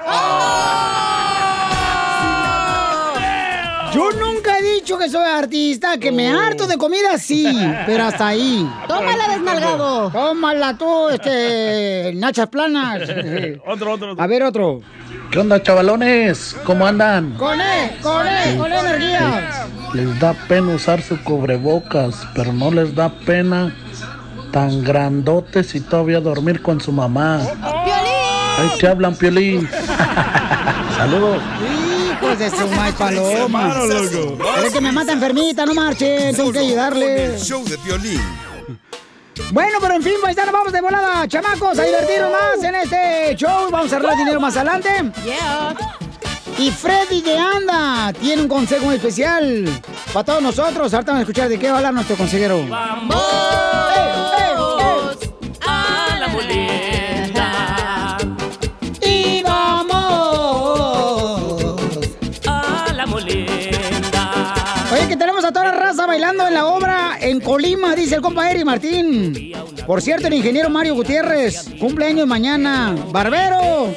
Speaker 1: Dicho que soy artista, que me harto de comida, sí, pero hasta ahí.
Speaker 3: Tómala, desnalgado.
Speaker 1: Tómala tú, este, nachas planas.
Speaker 2: Otro, otro, otro.
Speaker 1: A ver, otro.
Speaker 21: ¿Qué onda, chavalones? ¿Cómo andan?
Speaker 1: Con él, con él, con energía.
Speaker 21: Les da pena usar su cubrebocas, pero no les da pena tan grandotes y todavía dormir con su mamá. Ahí te hablan, Piolín. Saludos.
Speaker 1: Hijos de su mal paloma. Es que me mata enfermita, no marchen, tengo que ayudarle.
Speaker 6: show de Piolín.
Speaker 1: Bueno, pero en fin, paisanos, vamos de volada, chamacos, a divertirnos más en este show. Vamos a arreglar dinero más adelante.
Speaker 3: Yeah.
Speaker 1: Y Freddy de Anda tiene un consejo muy especial para todos nosotros. Ahorita vamos a escuchar de qué va a hablar nuestro consejero.
Speaker 7: Vamos a
Speaker 1: toda la raza bailando en la obra en Colima, dice el compa Eri Martín. Por cierto, el ingeniero Mario Gutiérrez, cumpleaños mañana. ¡Barbero!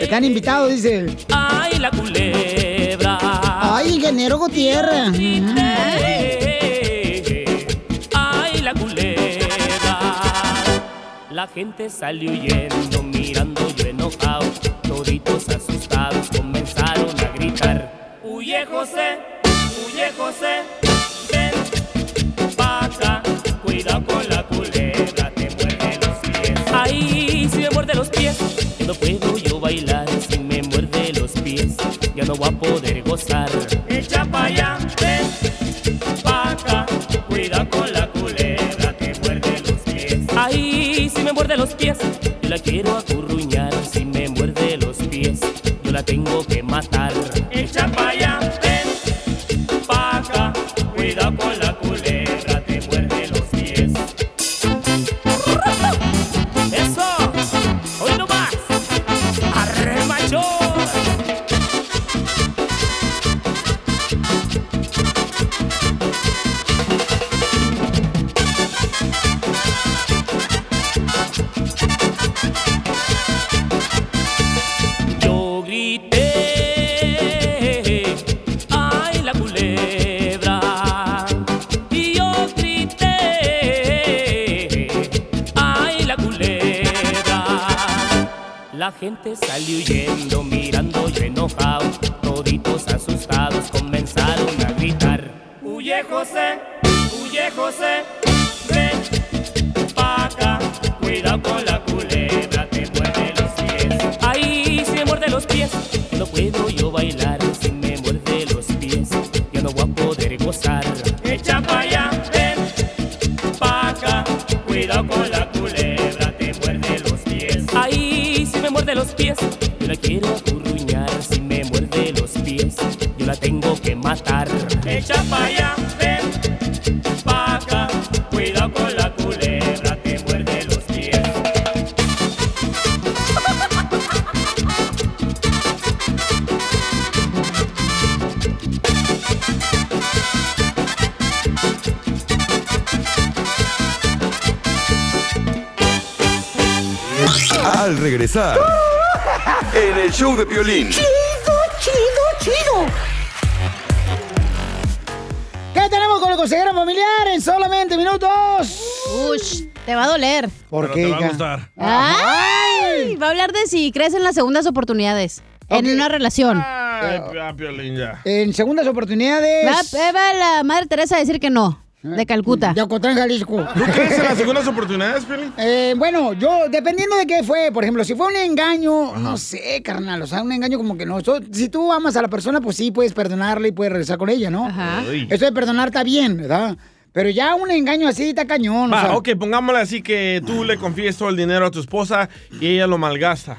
Speaker 1: Están invitados, dice.
Speaker 7: Ay, la culebra.
Speaker 1: Ay, ingeniero Gutiérrez.
Speaker 7: Ay, la culebra. La gente salió huyendo, mirando yo enojado. Toditos asustados comenzaron a gritar. Huye José, Ven acá. Cuidado con la culebra, te muerde los pies. Ay, si me muerde los pies, no puedo yo bailar. Si me muerde los pies, ya no voy a poder gozar. Echa pa' allá, ven acá. Cuidado con la culebra, te muerde los pies. Ay, si me muerde los pies, yo la quiero acurruñar. Si me muerde tengo que matar. Echa pa' allá, gente salió huyendo, mirando yo enojado. Toditos asustados comenzaron a gritar. Huye José, huye José, ven pa' acá. Cuidado con la culebra, te muerde los pies. Si me muerde los pies, no puedo yo bailar.
Speaker 6: Al regresar, en el show de Piolín.
Speaker 1: Tenemos con el consejero familiar en solamente minutos?
Speaker 3: Ush, te va a doler.
Speaker 1: ¿Por
Speaker 2: Pero
Speaker 1: qué,
Speaker 2: te va a
Speaker 1: hija?
Speaker 2: gustar.
Speaker 3: Ay, va a hablar de si crees en las segundas oportunidades en una relación.
Speaker 2: Ay, ya, Piolín, ya.
Speaker 1: En segundas oportunidades.
Speaker 3: Va, eh, va la madre Teresa a decir que no, de Calcuta.
Speaker 1: De Ocotlán, Jalisco.
Speaker 2: ¿Tú crees en las segundas oportunidades, Piolín?
Speaker 1: Eh, bueno, yo, dependiendo de qué fue, por ejemplo, si fue un engaño, no sé, carnal, o sea, un engaño como que no. So- si tú amas a la persona, pues sí, puedes perdonarle y puedes regresar con ella, ¿no?
Speaker 3: Ajá.
Speaker 2: Uy.
Speaker 1: Eso de perdonar está bien, ¿verdad? Pero ya un engaño así está cañón, o
Speaker 2: Va,
Speaker 1: sea.
Speaker 2: ok, pongámosle así que tú le confíes todo el dinero a tu esposa y ella lo malgasta.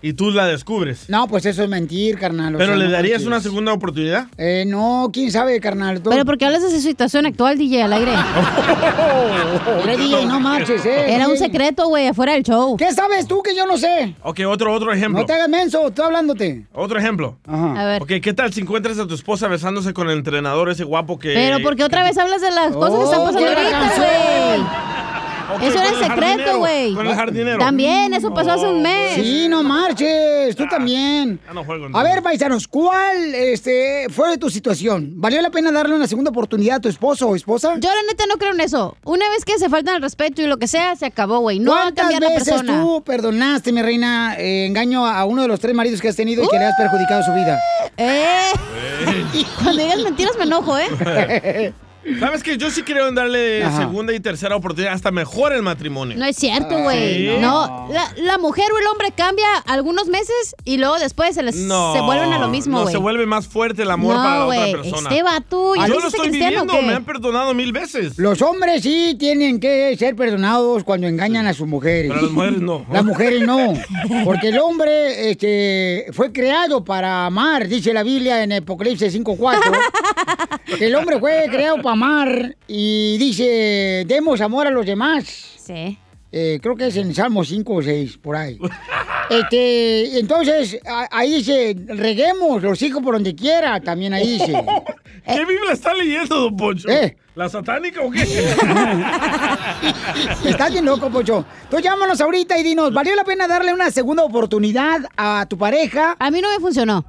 Speaker 2: Y tú la descubres.
Speaker 1: No, pues eso es mentir, carnal. o
Speaker 2: ¿Pero
Speaker 1: sea,
Speaker 2: le
Speaker 1: no
Speaker 2: darías una segunda oportunidad?
Speaker 1: Eh, no, quién sabe, carnal. Tú-
Speaker 3: Pero porque hablas de su situación actual, DJ, al aire.
Speaker 1: Mira, DJ, no marches, eh.
Speaker 3: Era un secreto, güey, afuera del show.
Speaker 1: ¿Qué sabes tú que yo no sé?
Speaker 2: Ok, otro, otro ejemplo.
Speaker 1: No te hagas menso, estoy hablándote.
Speaker 2: Otro ejemplo.
Speaker 1: Ajá.
Speaker 3: A ver.
Speaker 2: Ok, ¿qué tal si encuentras a tu esposa besándose con el entrenador ese guapo que...
Speaker 3: Pero porque otra vez hablas de las cosas que están
Speaker 1: Oh,
Speaker 3: pasando ahorita, güey. Eso era el secreto, güey.
Speaker 2: Con el jardinero.
Speaker 3: También, eso pasó hace un mes.
Speaker 1: Sí, no marches, tú también.
Speaker 2: Ya no juego
Speaker 1: A
Speaker 2: entonces.
Speaker 1: ver, paisanos, ¿cuál este, fue tu situación? ¿Valió la pena darle una segunda oportunidad a tu esposo o esposa?
Speaker 3: Yo la neta no creo en eso. Una vez que se faltan el respeto y lo que sea, se acabó, güey. No va a
Speaker 1: ¿Cuántas
Speaker 3: cambiar la
Speaker 1: veces
Speaker 3: persona.
Speaker 1: tú perdonaste, mi reina, eh, engaño a uno de los tres maridos que has tenido y que le has perjudicado su vida?
Speaker 3: Eh. Cuando digas mentiras me enojo, ¿eh?
Speaker 2: ¿Sabes qué? Yo sí creo en darle
Speaker 1: Ajá.
Speaker 2: segunda y tercera oportunidad, hasta mejor el matrimonio.
Speaker 3: No es cierto, güey.
Speaker 2: Sí.
Speaker 3: No, la, la mujer o el hombre cambia algunos meses y luego después se les
Speaker 2: No,
Speaker 3: se vuelven a lo mismo,
Speaker 2: No,
Speaker 3: güey.
Speaker 2: se vuelve más fuerte el amor
Speaker 3: No,
Speaker 2: para la
Speaker 3: güey,
Speaker 2: otra persona.
Speaker 3: este vato, ¿ya
Speaker 2: Yo lo estoy viviendo,
Speaker 3: qué?
Speaker 2: me han perdonado mil veces.
Speaker 1: Los hombres sí tienen que ser perdonados cuando engañan a sus mujeres.
Speaker 2: Pero las mujeres no.
Speaker 1: Las mujeres no. Porque el hombre este, fue creado para amar, dice la Biblia en Apocalipsis 5.4. que el hombre fue creado para amar y dice, demos amor a los demás.
Speaker 3: Sí.
Speaker 1: Eh, creo que es en Salmo 5 o 6, por ahí. Este, entonces, a- ahí dice, reguemos los hijos por donde quiera, también ahí dice.
Speaker 2: ¿Qué Biblia está leyendo, don Poncho?
Speaker 1: Eh.
Speaker 2: ¿La satánica o qué?
Speaker 1: Estás bien loco, Pocho. Tú llámanos ahorita y dinos, ¿valió la pena darle una segunda oportunidad a tu pareja?
Speaker 3: A mí no me funcionó.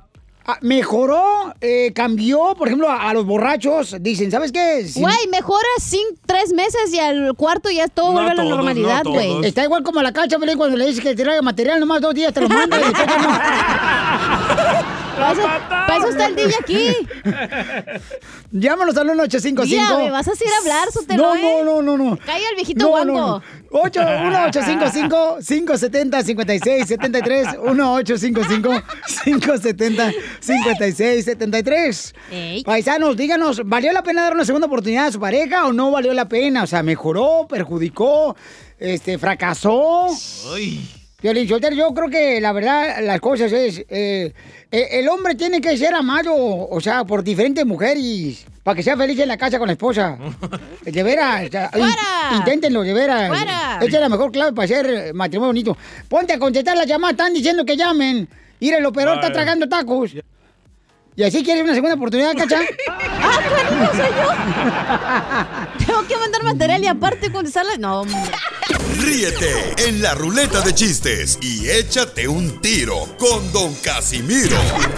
Speaker 1: Ah, ¿Mejoró? Eh, ¿Cambió? Por ejemplo, a, a los borrachos dicen, ¿sabes qué? Si-
Speaker 3: Güey, mejora sin tres meses y al cuarto ya todo
Speaker 2: No
Speaker 3: vuelve a la normalidad,
Speaker 2: no
Speaker 3: güey.
Speaker 1: Está igual como la cacha, Pelín, cuando le dices que te traiga material, nomás dos días te lo manda y no.
Speaker 3: Para eso, para eso está el DJ aquí.
Speaker 1: Llámanos al 1855.
Speaker 3: Mira, me vas a hacer hablar, Sotelo,
Speaker 1: No,
Speaker 3: ¿eh?
Speaker 1: no, no, no, no.
Speaker 3: Calla el viejito
Speaker 1: No,
Speaker 3: guango.
Speaker 1: no, no. 8, 1 855 570 56 73 1 855 570 56 73
Speaker 3: Ey.
Speaker 1: Paisanos, díganos, ¿valió la pena dar una segunda oportunidad a su pareja o no valió la pena? O sea, ¿mejoró, perjudicó, este, fracasó?
Speaker 2: Uy.
Speaker 1: Piolín Sotelo, yo creo que la verdad, las cosas es. eh, eh, el hombre tiene que ser amado, o sea, por diferentes mujeres. Para que sea feliz en la casa con la esposa. De veras. o sea, in- inténtenlo, de veras.
Speaker 3: ¡Fuera!
Speaker 1: Esa es la mejor clave para hacer matrimonio bonito. Ponte a contestar la llamada, están diciendo que llamen. Mira, el operador está tragando tacos. ¿Y así quieres una segunda oportunidad, cacha?
Speaker 3: ¡Ah, bueno, no soy yo! Que mandar material y aparte contestarle. No, hombre.
Speaker 6: Ríete en la ruleta de chistes y échate un tiro con Don Casimiro.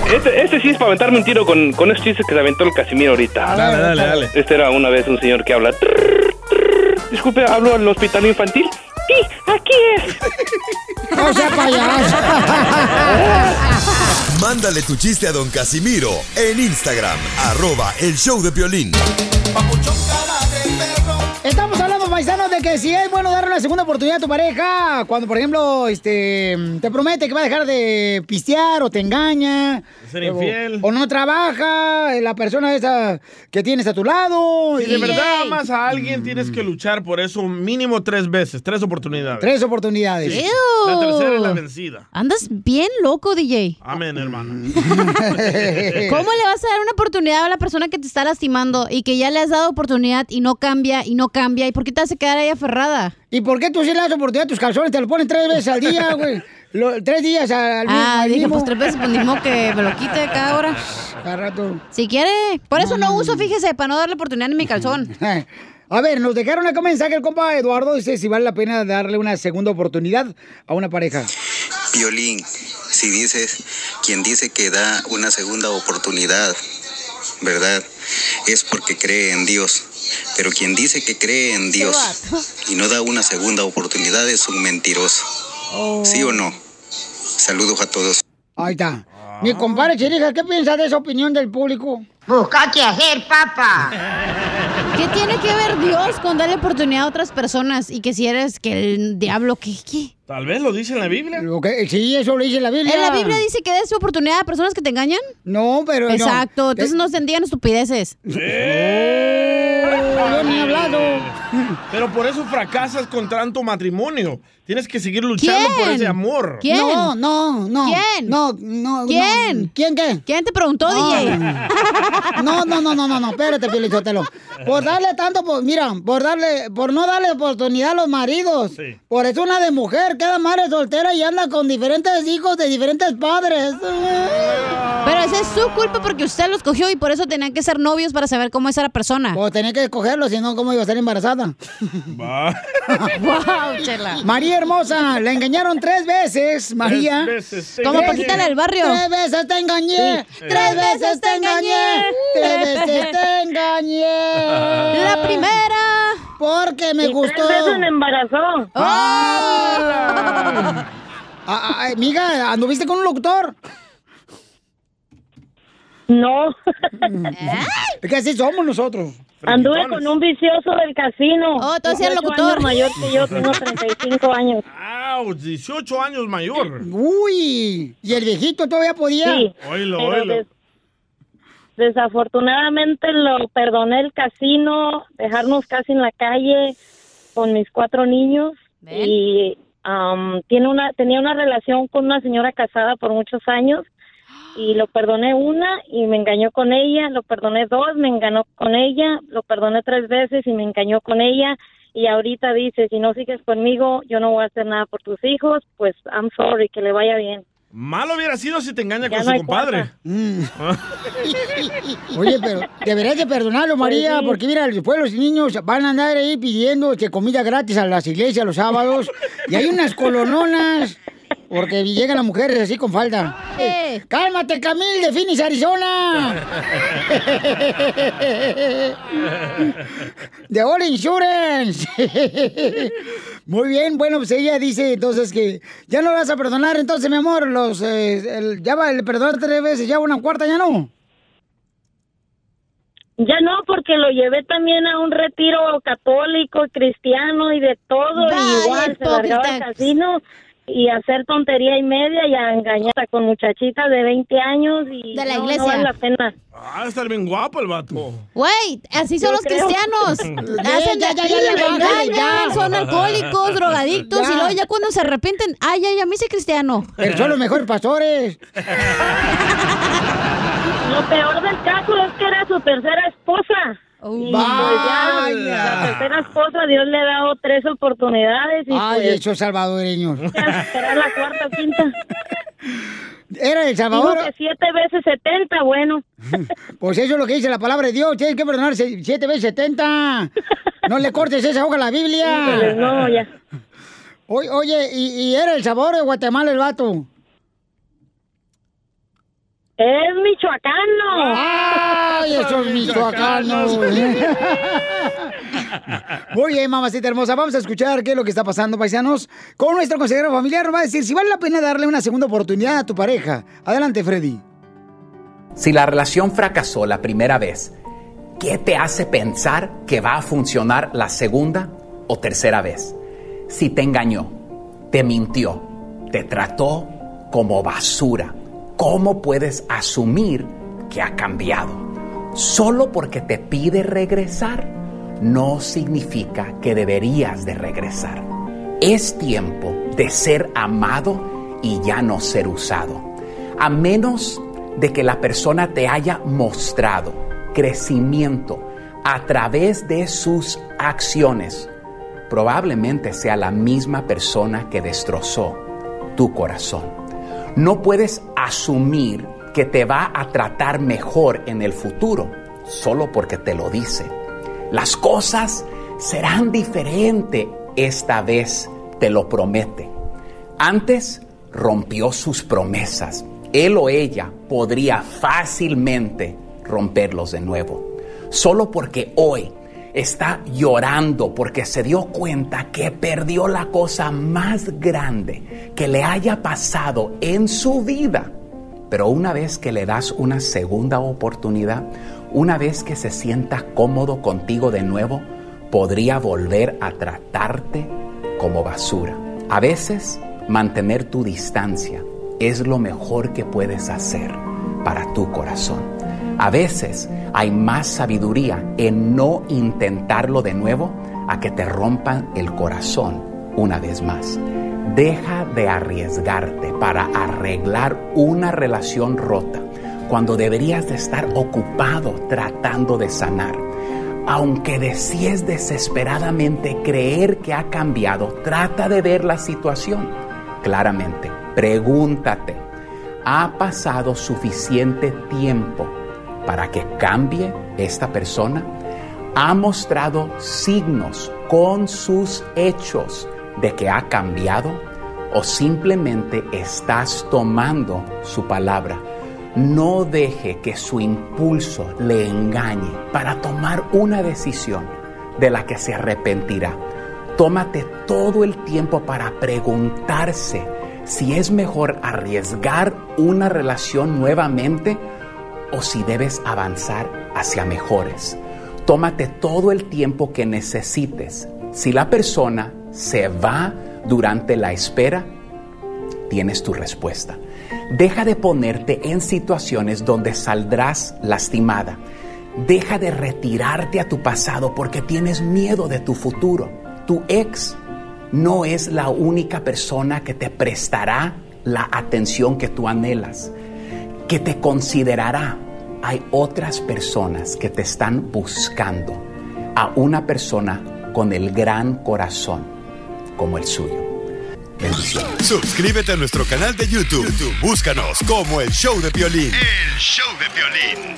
Speaker 22: Este, este sí es para aventarme un tiro con, con ese chiste que se aventó el Casimiro ahorita.
Speaker 2: Dale, dale, dale.
Speaker 22: Este era una vez un señor que habla. Disculpe, hablo al hospital infantil. Sí, aquí es.
Speaker 1: No sea payaso.
Speaker 6: Mándale tu chiste a Don Casimiro en Instagram, arroba el show de Piolín.
Speaker 1: Estamos hablando, paisanos, de que si es bueno darle una segunda oportunidad a tu pareja, cuando, por ejemplo, este, te promete que va a dejar de pistear o te engaña.
Speaker 2: Ser
Speaker 1: o-
Speaker 2: infiel.
Speaker 1: O, no trabaja, la persona esa que tienes a tu lado.
Speaker 2: Si de
Speaker 1: y-
Speaker 2: verdad amas a alguien, tienes que luchar por eso mínimo tres veces, tres oportunidades.
Speaker 1: Tres oportunidades.
Speaker 2: Sí. La tercera es la vencida.
Speaker 3: Andas bien loco, DJ.
Speaker 2: Amén, hermano.
Speaker 3: ¿Cómo le vas a dar una oportunidad a la persona que te está lastimando y que ya le has dado oportunidad y no cambia y no cambia? ¿Y por qué te vas a quedar ahí aferrada?
Speaker 1: ¿Y por qué tú sí le das oportunidad a tus calzones? Te los ponen tres veces al día, güey. Lo- tres días al mismo.
Speaker 3: Ah,
Speaker 1: al
Speaker 3: dije,
Speaker 1: mismo.
Speaker 3: pues tres veces, pues ni modo que me lo quite cada hora.
Speaker 1: Cada rato.
Speaker 3: Si quiere. Por eso no, uso, fíjese, para no darle oportunidad en mi calzón.
Speaker 1: A ver, nos dejaron acá un mensaje el compa Eduardo. Dice si vale la pena darle una segunda oportunidad a una pareja.
Speaker 23: Violín, si dices, quien dice que da una segunda oportunidad, ¿verdad? Es porque cree en Dios. Pero quien dice que cree en Dios y no da una segunda oportunidad es un mentiroso. ¿Sí o no? Saludos a todos.
Speaker 1: Ahí está. Mi compadre Chirija, ¿qué piensa de esa opinión del público?
Speaker 3: Busca qué hacer, papá. ¿Qué tiene que ver Dios con darle oportunidad a otras personas? Y que si eres que el diablo, ¿qué? qué?
Speaker 2: Tal vez lo dice en la Biblia.
Speaker 1: sí, eso lo dice en la Biblia.
Speaker 3: ¿En la Biblia dice que des oportunidad a personas que te engañan?
Speaker 1: No, pero no.
Speaker 3: Exacto, entonces no se digan estupideces.
Speaker 1: Yo ni he hablado.
Speaker 2: Pero por eso fracasas con tanto matrimonio. Tienes que seguir luchando por ese amor.
Speaker 3: ¿Quién?
Speaker 1: No, no, no.
Speaker 3: ¿Quién?
Speaker 1: No, no.
Speaker 3: ¿Quién?
Speaker 1: no. ¿Quién qué?
Speaker 3: ¿Quién te preguntó,
Speaker 1: No.
Speaker 3: DJ?
Speaker 1: No, no, no, no, no, no, espérate, Pielichotelo. Por darle tanto, por, mira, por darle, por no darle oportunidad a los maridos. Por eso una de mujer queda madre soltera y anda con diferentes hijos de diferentes padres.
Speaker 3: Pero esa es su culpa porque usted los cogió y por eso tenían que ser novios para saber cómo es la persona.
Speaker 1: O tenía que escogerlo, si no, ¿cómo iba a estar embarazada?
Speaker 3: wow, chela.
Speaker 1: María hermosa, la engañaron tres veces, María.
Speaker 3: Tres veces Como. Paquita en el barrio.
Speaker 1: Tres veces te engañé.
Speaker 3: Sí.
Speaker 1: Tres veces te engañé. Tres veces te engañé.
Speaker 3: La primera.
Speaker 1: Porque me
Speaker 3: Y
Speaker 1: gustó.
Speaker 3: tres veces me
Speaker 1: embarazó. Ah, ah, amiga, ¿anduviste con un locutor?
Speaker 24: No.
Speaker 1: Es que así somos nosotros.
Speaker 24: Anduve con un vicioso del casino.
Speaker 3: Oh, tú
Speaker 24: 18
Speaker 3: locutor.
Speaker 24: años mayor que yo, tengo 35 años.
Speaker 2: ¡Auch! 18 años mayor.
Speaker 1: Uy, ¿y el viejito todavía podía?
Speaker 24: Sí.
Speaker 2: Oílo,
Speaker 24: Pero
Speaker 2: oílo.
Speaker 24: des- desafortunadamente lo perdoné el casino, dejarnos casi en la calle con mis cuatro niños y am, tiene una tenía una relación con una señora casada por muchos años y lo perdoné una y me engañó con ella, lo perdoné dos, me engañó con ella, lo perdoné tres veces y me engañó con ella y ahorita dice, si no sigues conmigo, yo no voy a hacer nada por tus hijos, pues I'm sorry, que le vaya bien.
Speaker 2: Malo hubiera sido si te engaña
Speaker 24: Ya
Speaker 2: con
Speaker 24: no
Speaker 2: su compadre.
Speaker 1: Oye, pero deberías de perdonarlo, María,
Speaker 24: Pues sí.
Speaker 1: porque mira, después los niños van a andar ahí pidiendo que comida gratis a las iglesias los sábados y hay unas colononas porque llegan las mujeres así con falda.
Speaker 3: Eh.
Speaker 1: ¡Cálmate, Camil, de Phoenix, Arizona! De All Insurance. Muy bien, bueno, pues ella dice entonces que ya no vas a perdonar, entonces, mi amor, los eh, el- ya va el perdonar tres veces, ya una cuarta ya no.
Speaker 24: Ya no, porque lo llevé también a un retiro católico, cristiano y de todo,
Speaker 3: Vaya,
Speaker 24: y igual se largaba al casino y hacer tontería y media y a engañar con muchachitas de 20 años y
Speaker 3: De la
Speaker 24: no,
Speaker 3: iglesia.
Speaker 24: no vale la pena.
Speaker 2: Ah, estar bien guapo el vato.
Speaker 3: Güey, así son
Speaker 24: Yo
Speaker 3: los
Speaker 24: creo.
Speaker 3: cristianos.
Speaker 24: Ya,
Speaker 3: Hacen
Speaker 24: ya,
Speaker 3: de
Speaker 24: ya,
Speaker 3: aquí,
Speaker 24: ya, ya,
Speaker 3: le
Speaker 24: ya,
Speaker 3: engañan,
Speaker 24: ya.
Speaker 3: son alcohólicos, drogadictos,
Speaker 1: Ya.
Speaker 3: y luego ya cuando se arrepienten, ay, ay, a mí soy cristiano.
Speaker 1: Pero son los mejores pastores.
Speaker 24: Lo peor del caso es que era su tercera esposa. Pues ya,
Speaker 1: Vaya.
Speaker 24: la tercera esposa, Dios le ha dado tres oportunidades y
Speaker 1: Ay,
Speaker 24: pues,
Speaker 1: esos salvadoreños.
Speaker 24: será la cuarta quinta.
Speaker 1: Era El Salvador.
Speaker 24: Que siete veces setenta, bueno.
Speaker 1: Pues eso es lo que dice la palabra de Dios. Tienes que perdonar siete veces setenta. No le cortes esa hoja a la Biblia.
Speaker 24: Híjoles, no, ya.
Speaker 1: Oye, oye, ¿y, y era El Salvador de Guatemala el vato?
Speaker 24: Es michoacano.
Speaker 1: ¡Ay, esos michoacanos! Muy bien, mamacita hermosa. Vamos a escuchar qué es lo que está pasando, paisanos. Con nuestro consejero familiar nos va a decir si vale la pena darle una segunda oportunidad a tu pareja. Adelante, Freddy.
Speaker 25: Si la relación fracasó la primera vez, ¿qué te hace pensar que va a funcionar la segunda o tercera vez? Si te engañó, te mintió, te trató como basura, ¿cómo puedes asumir que ha cambiado? Solo porque te pide regresar no significa que deberías de regresar. Es tiempo de ser amado y ya no ser usado. A menos de que la persona te haya mostrado crecimiento a través de sus acciones, probablemente sea la misma persona que destrozó tu corazón. No puedes asumir que te va a tratar mejor en el futuro solo porque te lo dice. Las cosas serán diferentes esta vez, te lo promete. Antes rompió sus promesas. Él o ella podría fácilmente romperlos de nuevo. Solo porque hoy está llorando porque se dio cuenta que perdió la cosa más grande que le haya pasado en su vida. Pero una vez que le das una segunda oportunidad, una vez que se sienta cómodo contigo de nuevo, podría volver a tratarte como basura. A veces, mantener tu distancia es lo mejor que puedes hacer para tu corazón. A veces hay más sabiduría en no intentarlo de nuevo a que te rompan el corazón una vez más. Deja de arriesgarte para arreglar una relación rota cuando deberías de estar ocupado tratando de sanar. Aunque desees desesperadamente creer que ha cambiado, trata de ver la situación claramente. Pregúntate, ¿ha pasado suficiente tiempo para que cambie esta persona? ¿Ha mostrado signos con sus hechos de que ha cambiado? ¿O simplemente estás tomando su palabra? No deje que su impulso le engañe para tomar una decisión de la que se arrepentirá. Tómate todo el tiempo para preguntarse si es mejor arriesgar una relación nuevamente o si debes avanzar hacia mejores. Tómate todo el tiempo que necesites. Si la persona se va durante la espera, tienes tu respuesta. Deja de ponerte en situaciones donde saldrás lastimada. Deja de retirarte a tu pasado porque tienes miedo de tu futuro. Tu ex no es la única persona que te prestará la atención que tú anhelas, que te considerará. Hay otras personas que te están buscando a una persona con el gran corazón como el suyo. Bendiciones.
Speaker 6: Suscríbete a nuestro canal de YouTube. YouTube, Búscanos como el show de Piolín.
Speaker 26: El show de violín.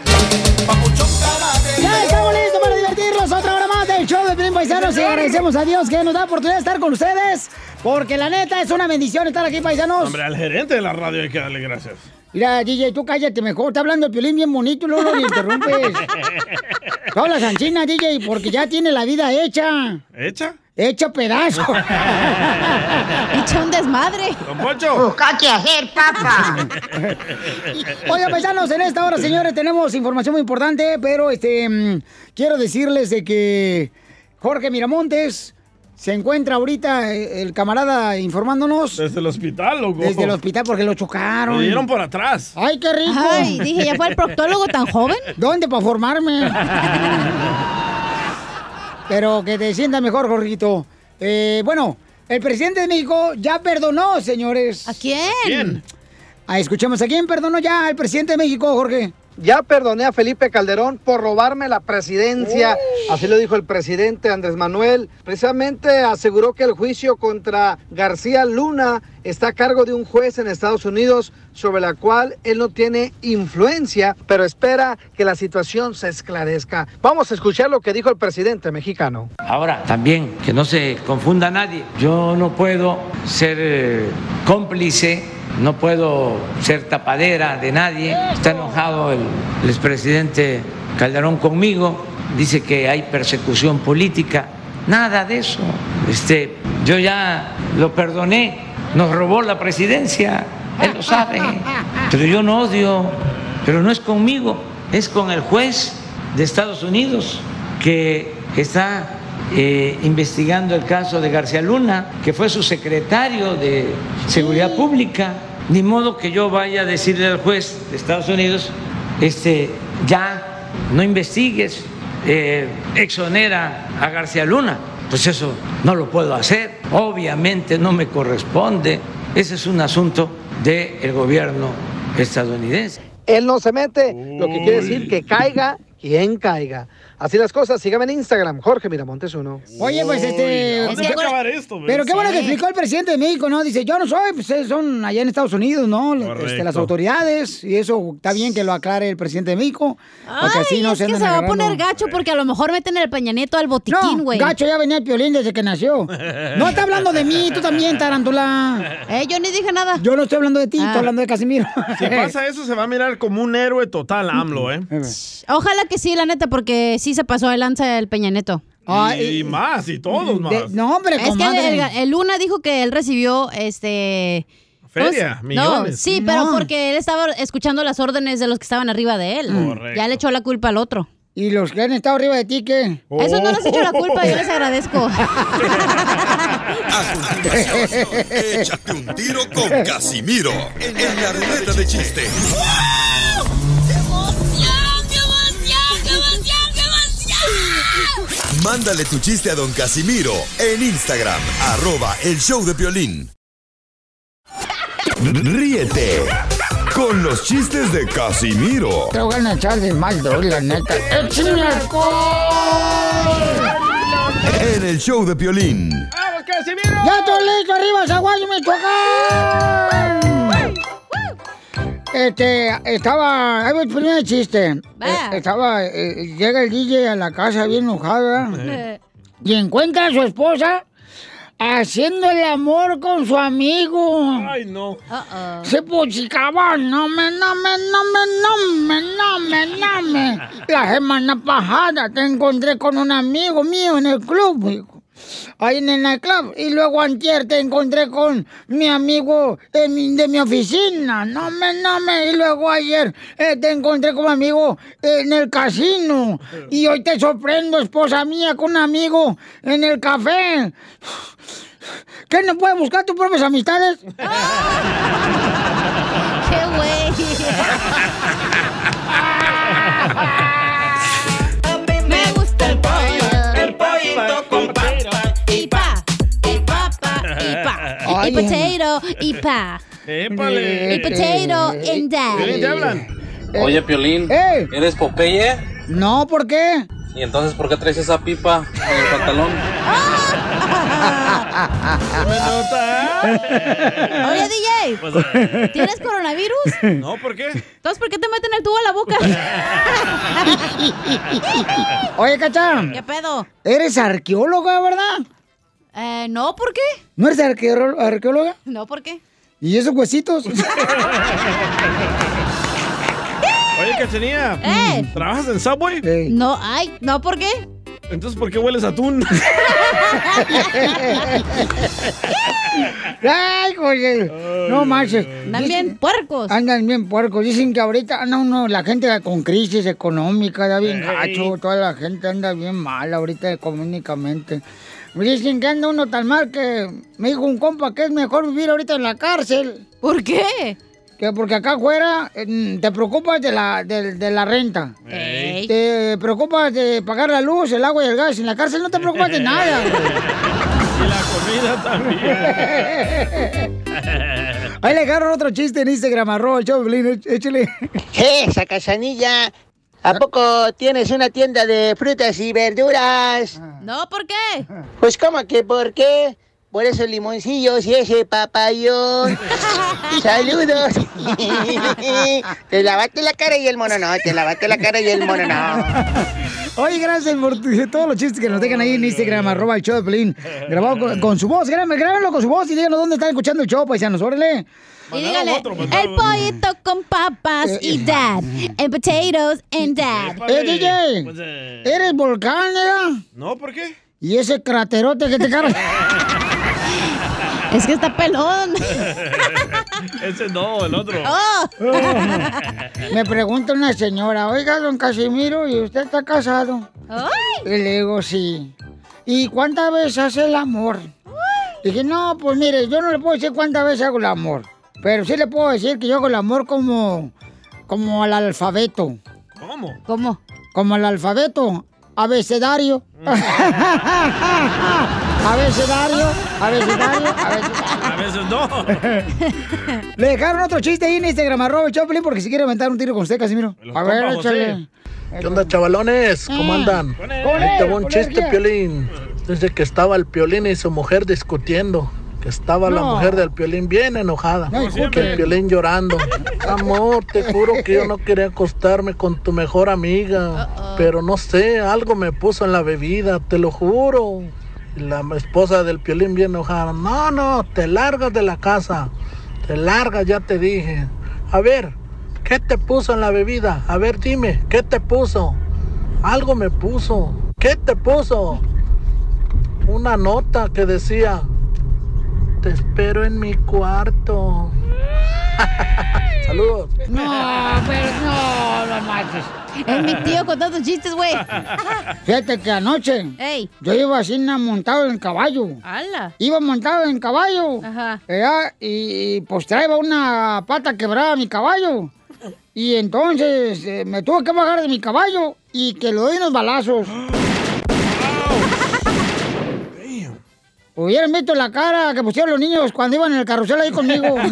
Speaker 1: Ya estamos listos para divertirnos otra hora más del show de Pelín Paisanos y agradecemos a Dios que nos da la oportunidad de estar con ustedes porque la neta es una bendición estar aquí, paisanos.
Speaker 2: Hombre, al gerente de la radio hay que darle gracias.
Speaker 1: Mira, DJ, tú cállate mejor. Está hablando el Piolín bien bonito y luego lo interrumpes. Tú hablas anchina, DJ, porque ya tiene la vida hecha.
Speaker 2: ¿Hecha?
Speaker 1: Hecha pedazo.
Speaker 3: Hecha un desmadre.
Speaker 2: Don Poncho.
Speaker 1: Busca qué hacer, papá. Oigan, paisanos, en esta hora, señores, tenemos información muy importante, pero este mm, quiero decirles de que Jorge Miramontes se encuentra ahorita eh, el camarada informándonos
Speaker 2: Desde el hospital, loco.
Speaker 1: desde el hospital porque lo chocaron.
Speaker 2: Lo dieron por atrás.
Speaker 1: ¡Ay, qué rico!
Speaker 3: Ay, dije, ¿ya fue el proctólogo tan joven?
Speaker 1: ¿Dónde para formarme? Pero que te sientas mejor, Jorgito. Eh, bueno, el presidente de México ya perdonó, señores. ¿A
Speaker 3: quién?
Speaker 2: ¿Quién?
Speaker 1: Ah, escuchemos, ¿a quién perdonó ya el presidente de México, Jorge?
Speaker 4: Ya perdoné a Felipe Calderón por robarme la presidencia, así lo dijo el presidente Andrés Manuel. Precisamente aseguró que el juicio contra García Luna está a cargo de un juez en Estados Unidos sobre la cual él no tiene influencia, pero espera que la situación se esclarezca. Vamos a escuchar lo que dijo el presidente mexicano.
Speaker 5: Ahora, también, que no se confunda nadie, yo no puedo ser eh, cómplice, no puedo ser tapadera de nadie. Está enojado el, el expresidente Calderón conmigo, dice que hay persecución política. Nada de eso. Este, yo ya lo perdoné, nos robó la presidencia, él lo sabe, pero yo no odio, pero no es conmigo, es con el juez de Estados Unidos que está eh, investigando el caso de García Luna, que fue su secretario de Seguridad Pública. Ni modo que yo vaya a decirle al juez de Estados Unidos, este, ya no investigues, eh, exonera a García Luna. Pues eso no lo puedo hacer, obviamente no me corresponde. Ese es un asunto del gobierno estadounidense.
Speaker 4: Él no se mete, lo que quiere decir que caiga quien caiga. Así las cosas, sígame en Instagram, Jorge Miramontes uno.
Speaker 1: Oye, pues este.
Speaker 4: ¿dónde va a acabar esto, güey?
Speaker 1: Pero qué bueno que explicó el presidente de México, ¿no? Dice, yo no soy, pues eh, son allá en Estados Unidos, ¿no? Este, las autoridades, y eso está bien que lo aclare el presidente de México. porque
Speaker 3: Ay,
Speaker 1: así no
Speaker 3: es que
Speaker 1: anden
Speaker 3: se va a poner gacho porque a lo mejor meten el pañaneto al botiquín, güey.
Speaker 1: Gacho ya venía el piolín desde que nació. No está hablando de mí, tú también, tarántula.
Speaker 3: Eh, yo ni dije nada.
Speaker 1: Yo no estoy hablando de ti,
Speaker 3: Ah.
Speaker 1: estoy hablando de Casimiro.
Speaker 2: Si pasa eso, se va a mirar como un héroe total, AMLO, ¿eh?
Speaker 3: Ojalá que sí, la neta, porque sí se pasó de lanza el Peñaneto.
Speaker 2: y, más, y todos más.
Speaker 1: no, hombre,
Speaker 3: Es que el, el Luna dijo que él recibió este.
Speaker 2: Feria,
Speaker 3: pues,
Speaker 2: millones.
Speaker 3: No, sí, pero porque él estaba escuchando las órdenes de los que estaban arriba de él.
Speaker 1: Correcto.
Speaker 3: Ya le echó la culpa al otro.
Speaker 1: ¿Y los que han estado arriba de ti qué?
Speaker 3: Eso no les echo la culpa, yo les agradezco.
Speaker 6: Échate un tiro con Casimiro en la ruleta de chiste. Mándale tu chiste a don Casimiro en Instagram, arroba el show de violín. Ríete con los chistes de Casimiro
Speaker 1: Te voy a echar de mal, droga, la neta. ¡Échame alcohol!
Speaker 6: en el show de violín.
Speaker 1: ¡Ya estoy listo! ¡Arriba, Zaguayo, Michoacán! Este, estaba... Ahí va el primer chiste. Eh, estaba... eh, llega el DJ a la casa bien enojado, ¿verdad? Y encuentra a su esposa haciendo el amor con su amigo.
Speaker 2: Ay, no.
Speaker 1: Se pochicaba, no me, no me, no me, no me, no me, no me. La semana pasada te encontré con un amigo mío en el club, hijo. Ahí en el nightclub. Y luego antier te encontré con mi amigo de mi, de mi oficina. No me, no me. Y luego ayer eh, te encontré con mi amigo en el casino. Y hoy te sorprendo, esposa mía, con un amigo en el café. ¿Qué no puedes buscar tus propias amistades?
Speaker 3: ¡Qué güey! Me gusta el pollo. El pollito con Y potato. Y pa.
Speaker 2: ¡Épale!
Speaker 3: Y potato and
Speaker 2: Violín, ¿te
Speaker 3: that.
Speaker 2: hablan?
Speaker 20: Oye, Piolín,
Speaker 1: ¡Eh!
Speaker 20: ¿eres Popeye?
Speaker 1: No, ¿por qué?
Speaker 20: ¿Y entonces por qué traes esa pipa en el pantalón?
Speaker 3: Oye, DJ.
Speaker 2: Pues,
Speaker 3: ¿Tienes coronavirus?
Speaker 2: No, ¿por qué?
Speaker 3: Entonces, ¿por qué te meten el tubo a la boca?
Speaker 1: Oye, Cacha.
Speaker 3: ¿Qué pedo?
Speaker 1: Eres arqueóloga, ¿verdad?
Speaker 3: Eh, no, ¿por qué?
Speaker 1: ¿No eres arqueóloga?
Speaker 3: No, ¿por qué?
Speaker 1: ¿Y esos huesitos?
Speaker 2: Oye, Cachanía.
Speaker 3: Eh.
Speaker 2: ¿Trabajas en Subway?
Speaker 3: No, ay, no, ¿por qué?
Speaker 2: Entonces, ¿por qué hueles a atún?
Speaker 1: Ay, oye, no manches.
Speaker 3: Andan bien puercos.
Speaker 1: Andan bien puercos. Dicen que ahorita anda uno, la gente con crisis económica, da bien gacho. Toda la gente anda bien mal ahorita económicamente. Me dicen que anda uno tan mal que me dijo un compa que es mejor vivir ahorita en la cárcel.
Speaker 3: ¿Por qué?
Speaker 1: Que porque acá afuera eh, te preocupas de la, de, de la renta.
Speaker 3: Ey.
Speaker 1: Te preocupas de pagar la luz, el agua y el gas. En la cárcel no te preocupas de nada.
Speaker 2: Y la comida también.
Speaker 1: Ahí le agarro otro chiste en Instagram, arroba el show échale.
Speaker 27: Esa cachanilla. ¿A poco tienes una tienda de frutas y verduras?
Speaker 3: No, ¿por qué?
Speaker 27: Pues ¿cómo que por qué? Por esos limoncillos y ese papayón. Saludos. te lavaste la cara y el mono no. Te lavaste la cara y el mono no.
Speaker 1: Oye, gracias por todos los chistes que nos dejan ahí en Instagram, arroba el show de Pelín. Grabado con, con su voz, grábenlo, grábenlo con su voz y díganos dónde están escuchando el show, paisanos, órale.
Speaker 3: Y dígale, el pollito con papas y dad, and potatoes and dad.
Speaker 1: Eh, DJ, ¿eres volcán, era?
Speaker 2: No, ¿por qué?
Speaker 1: ¿Y ese craterote que te carga?
Speaker 3: Es que está pelón.
Speaker 2: Ese no, el otro.
Speaker 1: Oh. Me pregunta una señora, oiga, don Casimiro, ¿y usted está casado? Y le digo, sí. ¿Y cuántas veces hace el amor? Dije, no, pues mire, yo no le puedo decir cuántas veces hago el amor. Pero sí le puedo decir que yo hago el amor como, como al alfabeto.
Speaker 2: ¿Cómo?
Speaker 3: ¿Cómo?
Speaker 1: Como al alfabeto. Abecedario. abecedario, abecedario, abecedario.
Speaker 2: A veces no.
Speaker 1: Le dejaron otro chiste ahí en Instagram, arroba Choplin, porque si quiere aventar un tiro con usted, Casimiro. A ver, échale.
Speaker 21: ¿Qué onda, chavalones? ¿Cómo
Speaker 1: Ah.
Speaker 21: andan? Ahí te va un chiste, Piolín. Desde que estaba el Piolín y su mujer discutiendo. Que estaba la mujer del Piolín bien enojada.
Speaker 1: No,
Speaker 21: que el Piolín llorando. Amor, te juro que yo no quería acostarme con tu mejor amiga. Pero no sé, algo me puso en la bebida, te lo juro. Y la esposa del Piolín bien enojada. No, no, te largas de la casa. Te largas, ya te dije. A ver, ¿qué te puso en la bebida? A ver, dime, ¿qué te puso? Algo me puso. ¿Qué te puso? Una nota que decía, te espero en mi cuarto. Saludos.
Speaker 1: No, pero no, no manches.
Speaker 3: Es mi tío contando chistes, güey.
Speaker 1: Fíjate que anoche
Speaker 3: Ey.
Speaker 1: yo iba así montado en caballo.
Speaker 3: ¡Hala!
Speaker 1: Iba montado en caballo.
Speaker 3: Ajá.
Speaker 1: y, pues traía una pata quebrada a mi caballo. Y entonces eh, me tuve que bajar de mi caballo y que le doy unos balazos. Hubieran visto la cara que pusieron los niños cuando iban en el carrusel ahí conmigo.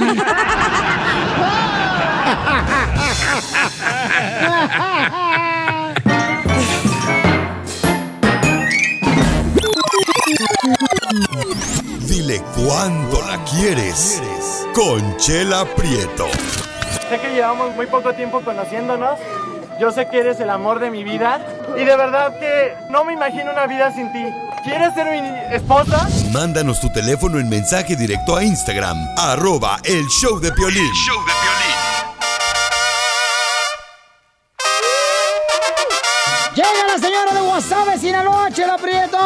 Speaker 6: Dile cuándo la quieres. Conchela Prieto.
Speaker 28: Sé que llevamos muy poco tiempo conociéndonos. Yo sé que eres el amor de mi vida. Y de verdad que no me imagino una vida sin ti. ¿Quieres ser mi esposa?
Speaker 6: Mándanos tu teléfono en mensaje directo a Instagram, arroba el show de Piolín.
Speaker 1: ¡Llega la señora de Guasave, Sinaloa, Chela Prieto!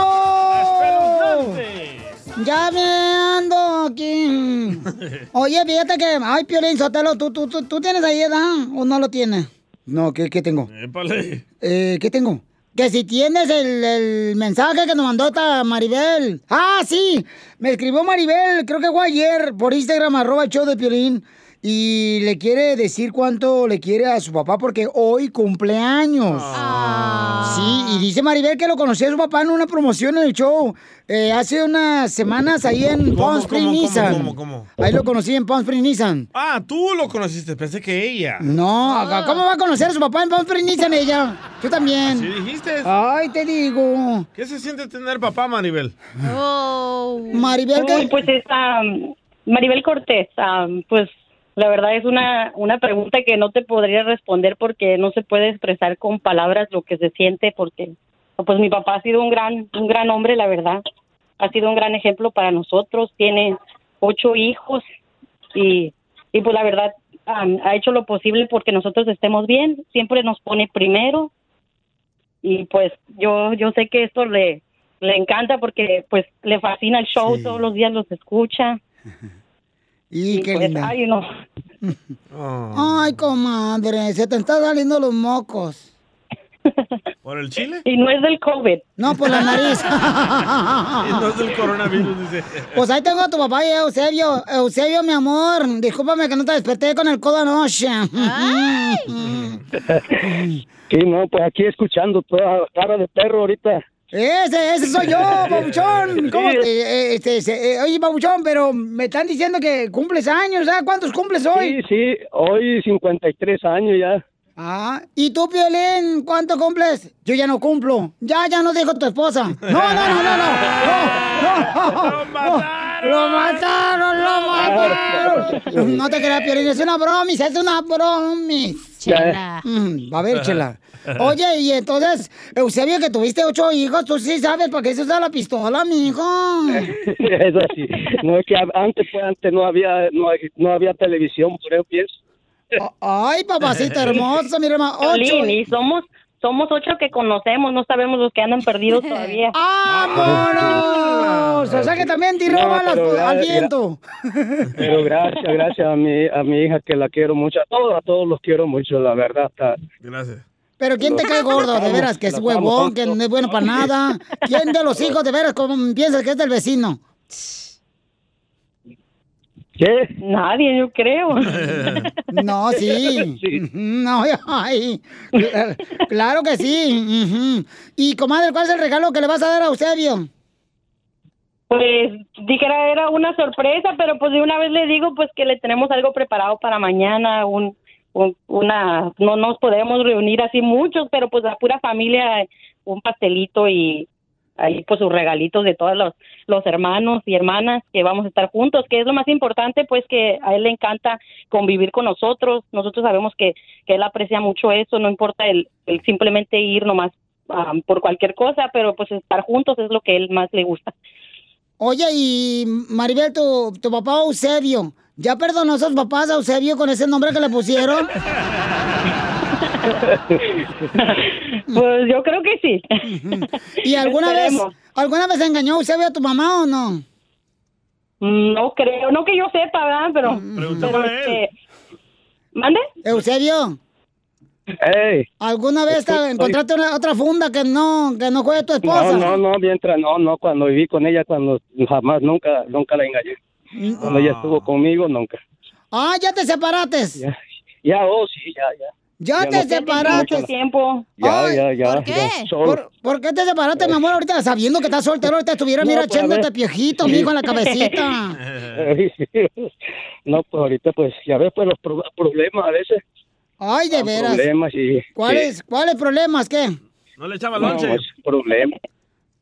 Speaker 1: Ya me ando aquí. Oye, fíjate que, ay, Piolín Sotelo, ¿tú, tú, tú, tú tienes ahí edad o no lo tienes? No, ¿qué, qué tengo?
Speaker 2: Épale.
Speaker 1: Eh, ¿Qué tengo? Que si tienes el, el mensaje que nos mandó esta Maribel. Ah, sí. Me escribió Maribel, creo que fue ayer, por Instagram, arroba show de Piolín. Y le quiere decir cuánto le quiere a su papá porque hoy cumpleaños. Sí, y dice Maribel que lo conoció a su papá en una promoción en el show. eh, hace unas semanas ahí en Palm Springs,
Speaker 2: cómo,
Speaker 1: Nissan.
Speaker 2: cómo, cómo?
Speaker 1: Ahí lo conocí en Palm Springs, Nissan.
Speaker 2: Ah, tú lo conociste, pensé que ella.
Speaker 1: No, ¿cómo va a conocer a su papá en Palm Springs, Nissan ella? Tú también.
Speaker 2: ¿Sí dijiste?
Speaker 1: Ay, te digo.
Speaker 2: ¿Qué se siente tener papá, Maribel?
Speaker 1: Maribel,
Speaker 24: Uy, pues es um, Maribel Cortés. um, pues la verdad es una, una pregunta que no te podría responder porque no se puede expresar con palabras lo que se siente porque pues mi papá ha sido un gran un gran hombre, la verdad. Ha sido un gran ejemplo para nosotros. Tiene ocho hijos y, y pues la verdad um, ha hecho lo posible porque nosotros estemos bien. Siempre nos pone primero y pues yo yo sé que esto le le encanta porque pues le fascina el show, todos los días los escucha.
Speaker 1: Y qué
Speaker 24: pues,
Speaker 1: linda.
Speaker 24: ay, no.
Speaker 1: Ay, comadre, se te están saliendo los mocos.
Speaker 2: ¿Por el chile?
Speaker 24: Y no es del COVID.
Speaker 1: No, por la nariz.
Speaker 2: Y no es del coronavirus, dice.
Speaker 1: Pues ahí tengo a tu papá y a Eusebio. Eusebio, mi amor, discúlpame que no te desperté con el codo anoche.
Speaker 29: Sí, no, pues aquí escuchando toda cara de perro ahorita.
Speaker 1: Ese, ese soy yo, babuchón. ¿Cómo te- eh, este, eh, oye, babuchón, pero me están diciendo que cumples años, ¿ah? ¿Cuántos cumples hoy?
Speaker 29: Sí, sí, hoy 53 años ya.
Speaker 1: Ah, ¿y tú, Piolín, cuánto cumples? Yo ya no cumplo. Ya, ya no dijo tu esposa. No, no, no, no, no. No, no. ¡Lo mataron! ¡Lo mataron! ¡Lo mataron! No te creas, Piolín, es una bromis, es una bromis.
Speaker 29: Chela.
Speaker 1: Mm, va a ver, chela. Oye, y entonces, Eusebio, que tuviste ocho hijos, tú sí sabes para qué se usa la pistola, mijo.
Speaker 29: es así. No es que antes, pues, antes no había, no, no había televisión, por eso pienso.
Speaker 1: Ay, papacito hermoso, mi hermano. Ocho.
Speaker 24: Y somos, somos ocho que conocemos, no sabemos los que andan perdidos todavía.
Speaker 1: ¡Vámonos! O sea que también tiró
Speaker 29: No,
Speaker 1: balas
Speaker 29: pero ya-
Speaker 1: al viento.
Speaker 29: Pero gracias, gracias a mi, a mi hija que la quiero mucho. A todos, a todos los quiero mucho, la verdad. Está,
Speaker 2: Gracias.
Speaker 1: Pero ¿quién te cae gordo? De veras, que es huevón, que no es bueno para nada. ¿Quién de los hijos, de veras, como piensas que es del vecino?
Speaker 29: ¿Qué?
Speaker 24: Nadie, yo creo.
Speaker 1: No, sí. No, ay. Claro- que sí. Y, comadre, ¿cuál es el regalo que le vas a dar a Eusebio?
Speaker 24: Pues dijera era una sorpresa, pero pues de una vez le digo pues que le tenemos algo preparado para mañana, un, un- una no nos podemos reunir así muchos, pero pues la pura familia un pastelito y ahí pues sus regalitos de todos los los hermanos y hermanas que vamos a estar juntos, que es lo más importante pues que a él le encanta convivir con nosotros. Nosotros sabemos que que él aprecia mucho eso, no importa el, el simplemente ir nomás ah, por cualquier cosa, pero pues estar juntos es lo que él más le gusta.
Speaker 1: Oye, y Maribel, tu, tu papá Eusebio, ¿ya perdonó a sus papás a Eusebio con ese nombre que le pusieron?
Speaker 24: Pues yo creo que sí.
Speaker 1: ¿Y alguna vez, alguna vez engañó Eusebio a tu mamá o no?
Speaker 24: No creo, no que yo sepa, ¿verdad? Pero, pero este, ¿mande?
Speaker 1: Eusebio,
Speaker 29: Ey.
Speaker 1: ¿alguna vez te
Speaker 29: Estoy-
Speaker 1: encontraste una, otra funda que no, que no fue de tu esposa?
Speaker 29: No, no, no, mientras no, no, cuando viví con ella, cuando jamás, nunca, nunca la engañé. Cuando ella estuvo conmigo, nunca.
Speaker 1: Ah, ya te separaste.
Speaker 29: Ya, ya, oh, sí, ya, ya.
Speaker 1: Ya,
Speaker 29: Ya
Speaker 1: te
Speaker 29: no-
Speaker 1: separaste.
Speaker 24: Mucho tiempo.
Speaker 29: Ya,
Speaker 1: Ay,
Speaker 29: ya, ya.
Speaker 1: ¿Por qué? ¿Por, por qué te separaste, mi amor, ahorita sabiendo que estás soltero? Ahorita estuviera,
Speaker 29: No,
Speaker 1: mira,
Speaker 29: pues, a
Speaker 1: echándote
Speaker 29: Sí.
Speaker 1: mijo, en la cabecita.
Speaker 29: no, pues ahorita, pues, ya ves, pues, los pro- problemas a veces.
Speaker 1: Ay, de veras.
Speaker 29: Problemas y...
Speaker 1: ¿Cuáles, ¿Cuáles problemas, qué?
Speaker 2: No le echaba
Speaker 29: No,
Speaker 2: lonche.
Speaker 29: es problemas.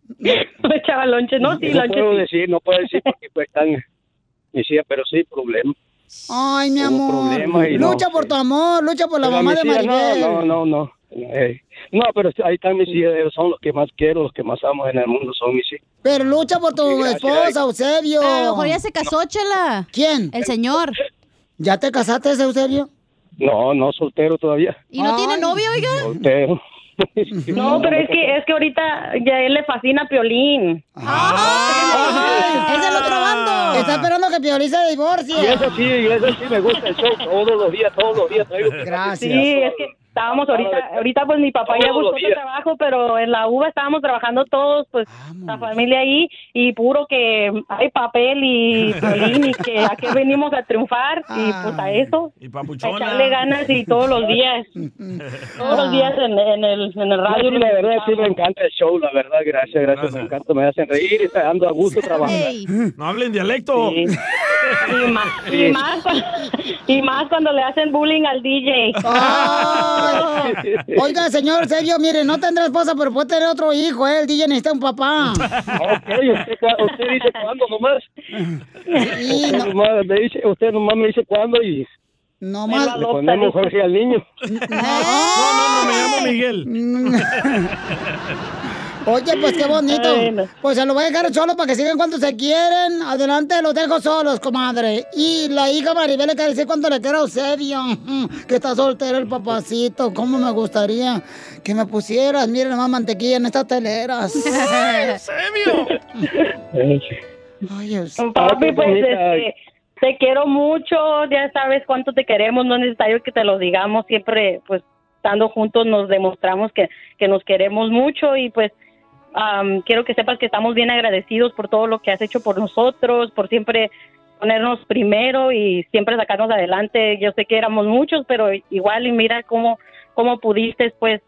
Speaker 24: Me echaba lonche, ¿no? Sí,
Speaker 29: no
Speaker 24: lonche
Speaker 29: puedo
Speaker 24: sí.
Speaker 29: decir, no puedo decir porque pues están... Me decía, pero sí, problemas.
Speaker 1: Ay, mi
Speaker 29: Hubo
Speaker 1: amor.
Speaker 29: problemas y no,
Speaker 1: lucha por tu amor, lucha por la
Speaker 29: Pero
Speaker 1: mamá
Speaker 29: mis
Speaker 1: de
Speaker 29: hijas,
Speaker 1: Maribel.
Speaker 29: No, no, no, no. Eh, no, pero ahí están mis hijas, ellos son los que más quiero, los que más amo en el mundo, son mis hijas.
Speaker 1: Pero lucha por tu
Speaker 29: gracias.
Speaker 1: esposa, Eusebio.
Speaker 3: A lo mejor ya se casó, Chela.
Speaker 1: ¿Quién?
Speaker 3: El señor.
Speaker 1: ¿Ya te casaste, Eusebio?
Speaker 29: No, no, soltero todavía.
Speaker 3: ¿Y no tiene novio, oiga?
Speaker 29: Soltero.
Speaker 24: No, pero es que es que ahorita ya a él le fascina Piolín.
Speaker 3: ¡Es del otro bando!
Speaker 1: Está esperando que Piolín se divorcie.
Speaker 29: Y eso sí, y eso sí me gusta el show todos los días, todos los días.
Speaker 1: Gracias.
Speaker 24: Sí, es que estábamos ahorita, ahorita pues mi papá ya buscó otro trabajo, pero en la UVA estábamos trabajando todos, pues la familia ahí y puro que hay papel y Piolín y que a qué venimos a triunfar y pues a eso,
Speaker 2: Y
Speaker 24: a echarle ganas y todos los días, todos los días en, en el, en el radio.
Speaker 29: Sí, la verdad sí me encanta el show, la verdad, gracias, gracias, me encanta, me hacen reír y ando a gusto trabajando.
Speaker 2: No hablen dialecto.
Speaker 24: Sí. Y más, y, más, y más cuando le hacen bullying al DJ.
Speaker 1: Ay. Oiga, señor Sergio, mire, no tendrá esposa, pero puede tener otro hijo, ¿eh? El DJ necesita un papá.
Speaker 29: Ok, usted, dice cuándo nomás.
Speaker 1: Sí,
Speaker 29: usted,
Speaker 1: no-
Speaker 29: nomás me dice, usted nomás me dice cuándo y
Speaker 1: No más.
Speaker 29: le ponemos Jorge al niño.
Speaker 2: No, no, no, me llamo Miguel.
Speaker 1: Oye, pues qué bonito.
Speaker 24: Bueno.
Speaker 1: Pues se lo voy a dejar solo para que sigan cuando se quieren. Adelante, los dejo solos, comadre. Y la hija Maribel le quiere decir cuánto le quiero a Eusebio. Que está soltero el papacito. ¿Cómo me gustaría que me pusieras? Miren más mantequilla en estas teleras.
Speaker 2: ¡Eusebio!
Speaker 1: Ay, Eusebio.
Speaker 24: Papi, pues este, te quiero mucho, ya sabes cuánto te queremos, no es necesario que te lo digamos, siempre pues estando juntos nos demostramos que, que nos queremos mucho y pues am, quiero que sepas que estamos bien agradecidos por todo lo que has hecho por nosotros, por siempre ponernos primero y siempre sacarnos adelante. Yo sé que éramos muchos, pero igual y mira cómo, cómo pudiste pues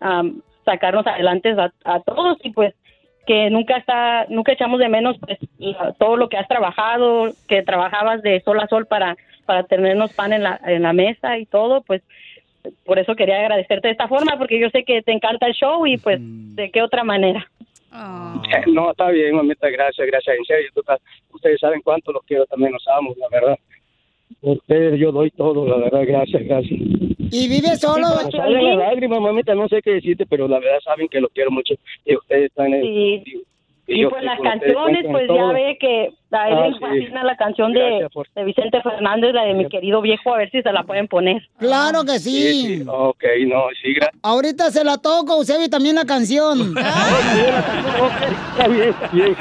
Speaker 24: am, sacarnos adelante a, a todos y pues que nunca está, nunca echamos de menos pues todo lo que has trabajado, que trabajabas de sol a sol para, para tenernos pan en la, en la mesa y todo, pues por eso quería agradecerte de esta forma, porque yo sé que te encanta el show y pues de qué otra manera.
Speaker 29: No, está bien, mamita, gracias, gracias. En serio, tú ustedes saben cuánto los quiero, también los amo, la verdad. Por ustedes yo doy todo, la verdad, gracias, gracias.
Speaker 1: ¿Y vive solo?
Speaker 29: Salen las lágrimas, mamita, no sé qué decirte, pero la verdad saben que los quiero mucho y ustedes están en...
Speaker 24: Y, pues las canciones, pues
Speaker 29: todo.
Speaker 24: ya ve que a él
Speaker 29: Ah,
Speaker 24: le
Speaker 29: sí.
Speaker 24: fascina la canción de,
Speaker 29: Gracias por-
Speaker 24: de Vicente Fernández, la de mi querido viejo, a ver si se la pueden poner.
Speaker 1: Claro que sí.
Speaker 29: Sí, sí, ok, no, sí, gracias.
Speaker 1: Ahorita se la toco, Eusebio, también la canción.
Speaker 29: Está bien, está bien.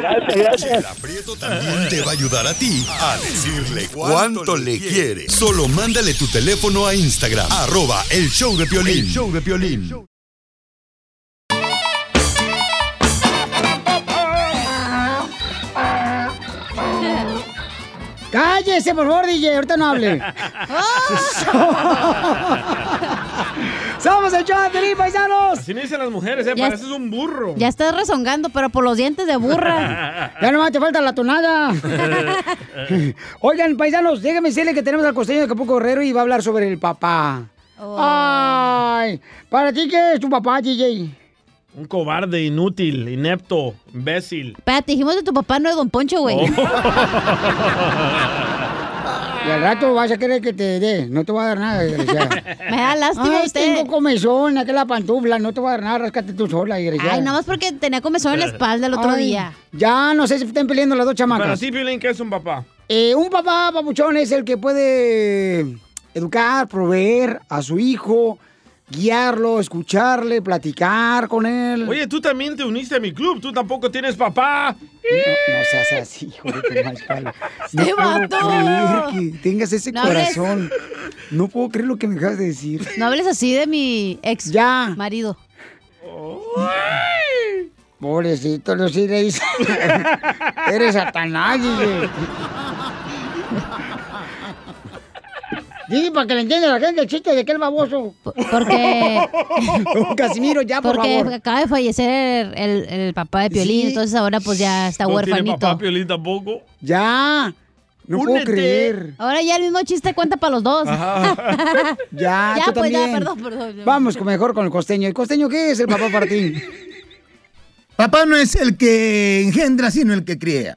Speaker 29: Gracias, gracias.
Speaker 6: El aprieto también te va a ayudar a ti a decirle cuánto le quiere. Solo mándale tu teléfono a Instagram, arroba el show de Piolín. El show de Piolín.
Speaker 1: Cállese, por favor, DJ, ahorita no hable. Somos el show de paisanos.
Speaker 2: Así me dicen las mujeres, ¿eh?
Speaker 3: Ya-
Speaker 2: Pareces un burro.
Speaker 3: Ya estás rezongando, pero por los dientes de burra.
Speaker 1: Ya nomás te falta la tonada. Oigan, paisanos, déjenme decirle que tenemos al costeño de Acapulco Guerrero y va a hablar sobre el papá.
Speaker 3: Oh.
Speaker 1: Ay, ¿para ti qué es tu papá, DJ?
Speaker 2: Un cobarde, inútil, inepto, imbécil.
Speaker 3: Espérate, dijimos de tu papá, no de Don Poncho, güey.
Speaker 2: Oh.
Speaker 1: Y al rato vas a querer que te dé. No te voy a dar nada, desgraciada.
Speaker 3: Me da lástima
Speaker 1: Ay,
Speaker 3: usted.
Speaker 1: tengo comezón, aquí la pantufla. No te voy a dar nada, ráscate tú sola, desgraciada.
Speaker 3: Ay, nada más porque tenía comezón en la espalda el otro
Speaker 1: Ay,
Speaker 3: día.
Speaker 1: Ya, no sé si estén peleando las dos
Speaker 2: Para
Speaker 1: chamacas.
Speaker 2: ti, Piolín, ¿qué es un papá?
Speaker 1: Eh, un papá, papuchón, es el que puede educar, proveer a su hijo, guiarlo, escucharle, platicar con él.
Speaker 2: Oye, tú también te uniste a mi club. Tú tampoco tienes papá.
Speaker 1: No, no seas así, hijo de mal palo. No
Speaker 3: ¡Este
Speaker 1: puedo creer que tengas ese
Speaker 3: No hables.
Speaker 1: corazón. No puedo creer lo que me acabas de decir.
Speaker 3: No hables así de mi ex
Speaker 1: Ya.
Speaker 3: marido.
Speaker 1: Pobrecito, lo sí le. Eres satanás, Sí, para que le entienda la gente el chiste de aquel baboso.
Speaker 3: Porque.
Speaker 1: Casimiro, ya, por
Speaker 3: Porque
Speaker 1: favor.
Speaker 3: acaba de fallecer el, el papá de Piolín,
Speaker 1: Sí.
Speaker 3: entonces ahora pues ya está
Speaker 2: no tiene
Speaker 3: huérfanito.
Speaker 2: papá, Piolín tampoco.
Speaker 1: Ya. No puedo creer.
Speaker 3: Ahora ya el mismo chiste cuenta para los dos.
Speaker 1: Ya,
Speaker 3: Ya,
Speaker 1: tú
Speaker 3: pues, ya,
Speaker 1: también.
Speaker 3: perdón, perdón.
Speaker 1: Vamos con- mejor con el costeño. ¿El costeño qué es el papá para ti?
Speaker 13: Papá no es el que engendra, sino el que cría.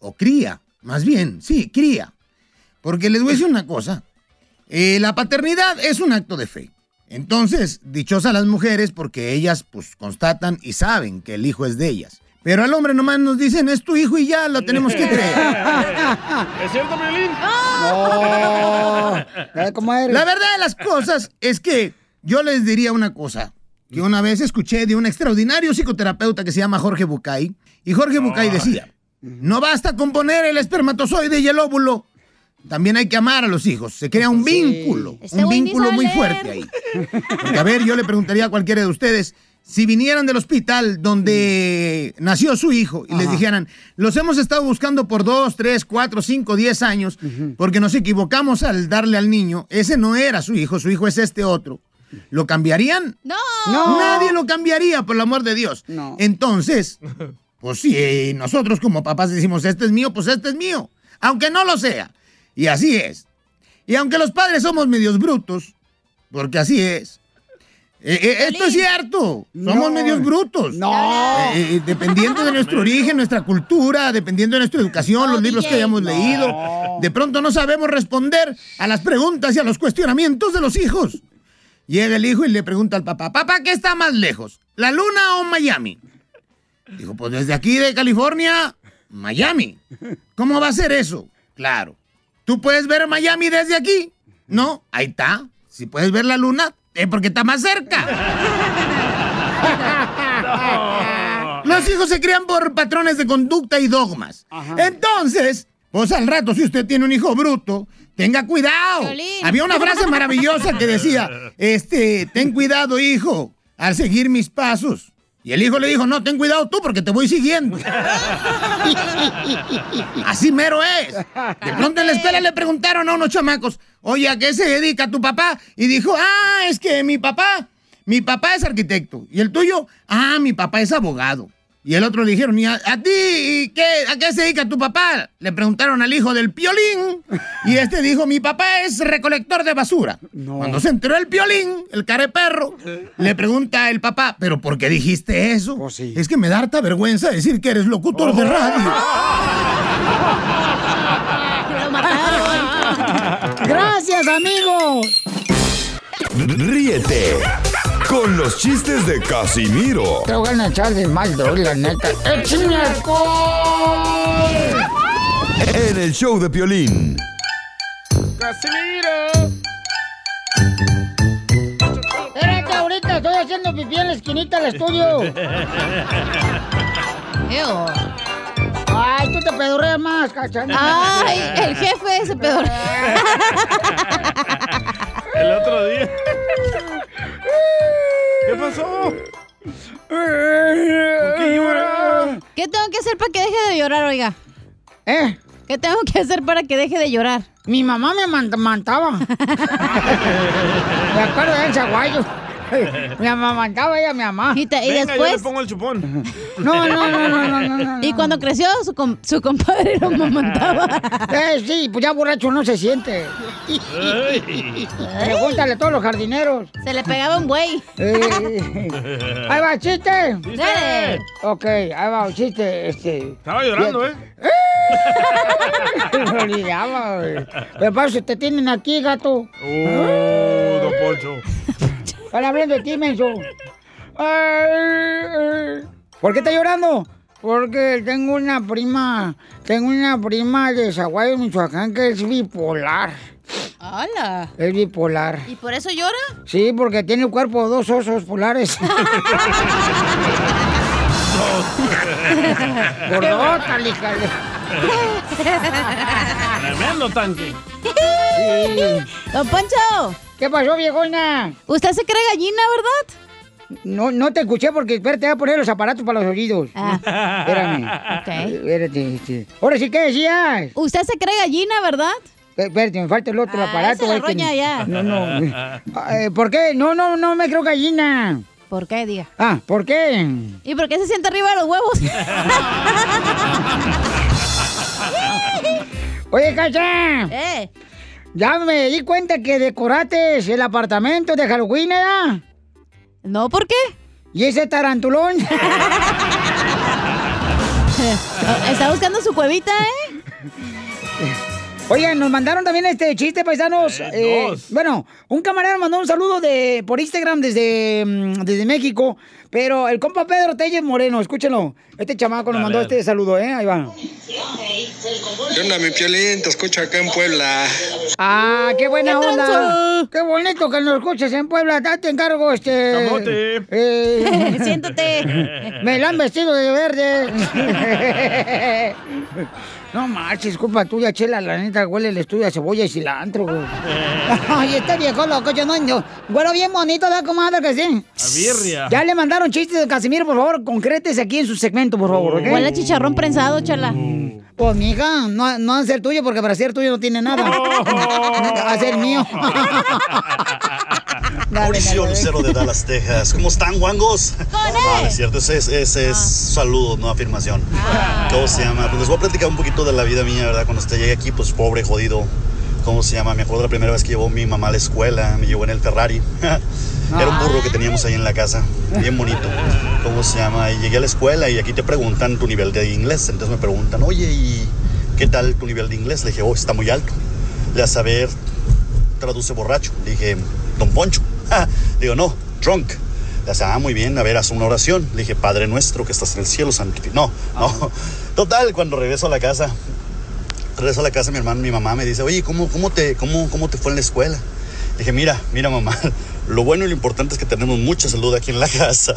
Speaker 13: O cría, más bien, sí, cría. Porque les voy a decir una cosa. Eh, la paternidad es un acto de fe. Entonces, dichosas las mujeres porque ellas pues constatan y saben que el hijo es de ellas. Pero al hombre nomás nos dicen, es tu hijo y ya lo tenemos que creer.
Speaker 2: ¿Es cierto, Piolín?
Speaker 1: No. ¿Cómo eres?
Speaker 13: La verdad de las cosas es que yo les diría una cosa. Que una vez escuché de un extraordinario psicoterapeuta que se llama Jorge Bucay. Y Jorge Bucay decía, no basta con poner el espermatozoide y el óvulo. También hay que amar a los hijos. Se crea un vínculo.
Speaker 3: Este
Speaker 13: un vínculo muy fuerte ahí. Porque, a ver, yo le preguntaría a cualquiera de ustedes, si vinieran del hospital donde nació su hijo y les dijeran, los hemos estado buscando por dos, tres, cuatro, cinco, diez años, porque nos equivocamos al darle al niño, ese no era su hijo, su hijo es este otro. ¿Lo cambiarían?
Speaker 3: No.
Speaker 1: No.
Speaker 13: Nadie lo cambiaría, por el amor de Dios.
Speaker 1: No.
Speaker 13: Entonces, pues si nosotros como papás decimos, este es mío, pues este es mío. Aunque no lo sea. Y así es. Y aunque los padres somos medios brutos, porque así es. eh, eh, esto es cierto. Somos
Speaker 1: No.
Speaker 13: medios brutos.
Speaker 1: No.
Speaker 13: Eh, eh, dependiendo de nuestro origen, nuestra cultura, dependiendo de nuestra educación,
Speaker 3: No,
Speaker 13: los libros que hayamos leído, de pronto no sabemos responder a las preguntas y a los cuestionamientos de los hijos. Llega el hijo y le pregunta al papá, papá, ¿qué está más lejos? ¿La luna o Miami? Dijo, pues desde aquí de California, Miami. ¿Cómo va a ser eso? Claro. ¿Tú puedes ver Miami desde aquí? No, ahí está. Si puedes ver la luna, es porque está más cerca. Los hijos se crían por patrones de conducta y dogmas. Entonces, Pues al rato, si usted tiene un hijo bruto, tenga cuidado. Había una frase maravillosa que decía, este, ten cuidado, hijo, al seguir mis pasos. Y el hijo le dijo, no, ten cuidado tú porque te voy siguiendo. Así mero es. De pronto en la escuela le preguntaron a unos chamacos, oye, ¿a qué se dedica tu papá? Y dijo, ah, es que mi papá, mi papá es arquitecto. ¿Y el tuyo? Ah, mi papá es abogado. Y el otro le dijeron, ¿y a, a ti qué, a qué se dedica tu papá? Le preguntaron al hijo del piolín. Y este dijo, mi papá es recolector de basura. Cuando se enteró el piolín, el careperro, le pregunta el papá, ¿pero por qué dijiste eso? Es que me da harta vergüenza decir que eres locutor de radio.
Speaker 1: Gracias, amigos.
Speaker 6: Ríete con los chistes de Casimiro
Speaker 1: Te voy a echar de mal, la neta. ¡Échame alcohol!
Speaker 6: en el show de Piolín.
Speaker 2: ¡Casimiro!
Speaker 1: Espérate, ahorita estoy haciendo pipí en la esquinita del estudio. Ay, tú te pedorreas más, cachana.
Speaker 3: Ay, el jefe se pedorrea.
Speaker 2: El otro día. ¿Qué pasó? ¿Por qué llora?
Speaker 3: ¿Qué tengo que hacer para que deje de llorar, oiga?
Speaker 1: ¿Eh?
Speaker 3: ¿Qué tengo que hacer para que deje de llorar?
Speaker 1: Mi mamá me amamantaba. me acuerdo del chaguayo. Me amamantaba ella, mi mamá.
Speaker 3: Y, te- y
Speaker 2: Venga, yo le
Speaker 3: después...
Speaker 2: pongo el chupón.
Speaker 1: No, no, no, no, no, no, no.
Speaker 3: Y cuando creció, su, com- su compadre lo amamantaba.
Speaker 1: Eh, sí, pues ya borracho no se siente. Pregúntale a todos los jardineros.
Speaker 3: Se le pegaba un güey.
Speaker 1: Eh, ahí va, chiste.
Speaker 3: Dale.
Speaker 1: Ok, ahí va, un chiste. Este.
Speaker 2: Estaba llorando, ¿eh?
Speaker 1: Me olvidaba, güey. Pero para eso te tienen aquí, gato.
Speaker 2: Oh, don Poncho.
Speaker 1: Están hablando de ti, menso. ¿Por qué está llorando? Porque tengo una prima, tengo una prima de Zaguayo, Michoacán, que es bipolar.
Speaker 3: ¡Hala!
Speaker 1: Es bipolar.
Speaker 3: ¿Y por eso llora?
Speaker 1: Sí, porque tiene el cuerpo de dos osos polares. Gordota, líjale.
Speaker 2: Tremendo tanque.
Speaker 3: Don Poncho.
Speaker 1: ¿Qué pasó, viejona?
Speaker 3: Usted se cree gallina, ¿verdad?
Speaker 1: No, no te escuché porque, espérate, voy a poner los aparatos para los oídos. Espérame.
Speaker 3: Ok.
Speaker 1: Espérate, este. Ahora sí, ¿qué decías?
Speaker 3: Usted se cree gallina, ¿verdad?
Speaker 1: Espérate, me falta el otro
Speaker 3: Ah,
Speaker 1: aparato.
Speaker 3: esa
Speaker 1: que-
Speaker 3: ya.
Speaker 1: No, no. Eh, ¿Por qué? No, no, no me creo gallina.
Speaker 3: ¿Por qué, diga?
Speaker 1: Ah, ¿por qué?
Speaker 3: ¿Y por qué se siente arriba de los huevos?
Speaker 1: Oye, Cacha.
Speaker 3: ¿Eh?
Speaker 1: Ya me di cuenta que decoraste el apartamento de Halloween, ¿verdad?
Speaker 3: No, ¿por qué?
Speaker 1: ¿Y ese tarantulón?
Speaker 3: Está buscando su cuevita, ¿eh?
Speaker 1: Oigan, nos mandaron también este chiste, paisanos.
Speaker 2: Eh,
Speaker 1: Eh, bueno, un camarada mandó un saludo de por Instagram desde, mm, desde México, pero el compa Pedro Telles Moreno, escúchenlo. Este chamaco nos mandó este saludo, ¿eh? Ahí va.
Speaker 12: ¿Qué onda, mi piolín? Te escucho acá en Puebla.
Speaker 1: Ah, qué buena
Speaker 12: ¿Qué
Speaker 1: onda. Qué bonito que nos escuches en Puebla. Ya Te encargo, este.
Speaker 12: Camote.
Speaker 1: eh,
Speaker 3: Siéntate.
Speaker 1: Me la han vestido de verde. No marches, culpa tuya, chela. La neta huele el estudio a cebolla y cilantro, güey. Ay, este viejo loco, yo no. Huele bien bonito, ¿verdad, comadre? Que sí.
Speaker 2: A birria.
Speaker 1: Ya le mandaron chistes de Casimiro, por favor, concrétese aquí en su segmento, por favor, ¿ok?
Speaker 3: Huele a chicharrón prensado, chala.
Speaker 1: Pues, mija, no, no va a ser tuyo porque para ser tuyo no tiene nada. Va a ser mío.
Speaker 30: Mauricio Lucero de Dallas, Texas. ¿Cómo están, guangos? No, no es cierto, ese es, ese es saludo, no afirmación. ¿Cómo se llama? Pues les voy a platicar un poquito de la vida mía, ¿verdad? Cuando este, llegué aquí, pues pobre, jodido. ¿Cómo se llama? Me acuerdo la primera vez que llevó mi mamá a la escuela, me llevó en el Ferrari. Era un burro que teníamos ahí en la casa, bien bonito. ¿Cómo se llama? Y llegué a la escuela y aquí te preguntan tu nivel de inglés. Entonces me preguntan, oye, ¿y qué tal tu nivel de inglés? Le dije, oh, está muy alto. Le a saber, traduce borracho. Le dije, don Poncho. Digo, no, drunk. Le dice, ah, muy bien, a ver, haz una oración. Le dije, Padre nuestro que estás en el cielo, santificado. No, no. Total, cuando regreso a la casa, regreso a la casa, mi hermano, mi mamá me dice, oye, ¿cómo, cómo, te, cómo, ¿cómo te fue en la escuela? Le dije, mira, mira, mamá, lo bueno y lo importante es que tenemos mucha salud aquí en la casa.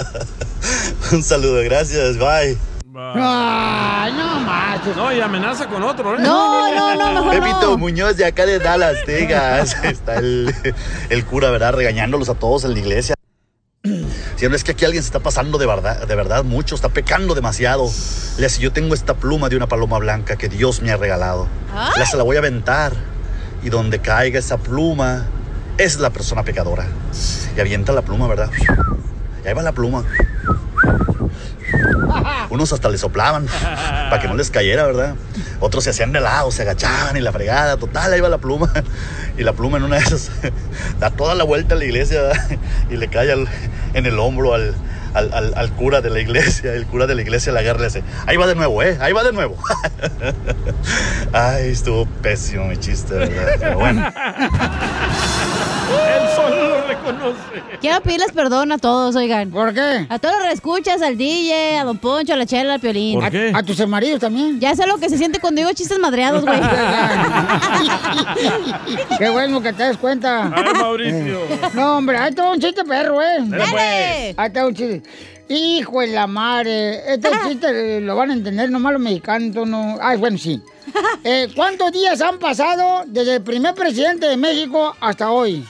Speaker 30: Un saludo, gracias, bye.
Speaker 1: Ay, no más.
Speaker 2: No, y amenaza con otro, ¿eh?
Speaker 3: No, no, no, mejor
Speaker 30: Pepito
Speaker 3: no.
Speaker 30: Muñoz de acá de Dallas, Texas. Está el, el cura, ¿verdad? Regañándolos a todos en la iglesia. Si no es que aquí alguien se está pasando de verdad, de verdad mucho, está pecando demasiado. Le hace, yo tengo esta pluma de una paloma blanca que Dios me ha regalado. Le hace, la voy a aventar. Y donde caiga esa pluma, es la persona pecadora. Y avienta la pluma, ¿verdad? Y ahí va la pluma. Unos hasta le soplaban para que no les cayera, ¿verdad? Otros se hacían de lado, se agachaban y la fregada, total, ahí va la pluma. Y la pluma en una de esas da toda la vuelta a la iglesia y le cae al- en el hombro al, al- al- cura de la iglesia. El cura de la iglesia la agarra y le hace, ahí va de nuevo, ¿eh? Ahí va de nuevo. Ay, estuvo pésimo mi chiste, ¿verdad? Pero bueno.
Speaker 2: Él solo lo reconoce.
Speaker 3: Quiero pedirles perdón a todos, oigan.
Speaker 1: ¿Por qué?
Speaker 3: A todos los escuchas, al DJ, a Don Poncho, a la Chela, al Piolín.
Speaker 2: ¿Por qué?
Speaker 1: A tus maridos también.
Speaker 3: Ya sé lo que se siente cuando digo chistes madreados, güey.
Speaker 1: Qué bueno que te des cuenta.
Speaker 2: Ay, Mauricio.
Speaker 1: No, hombre, ahí está un chiste perro, ¿eh?
Speaker 2: Dale, pues.
Speaker 1: Ahí está un chiste. Hijo de la madre. Este chiste eh, lo van a entender nomás los mexicanos. No... Ay, bueno, sí. Eh, ¿Cuántos días han pasado desde el primer presidente de México hasta hoy?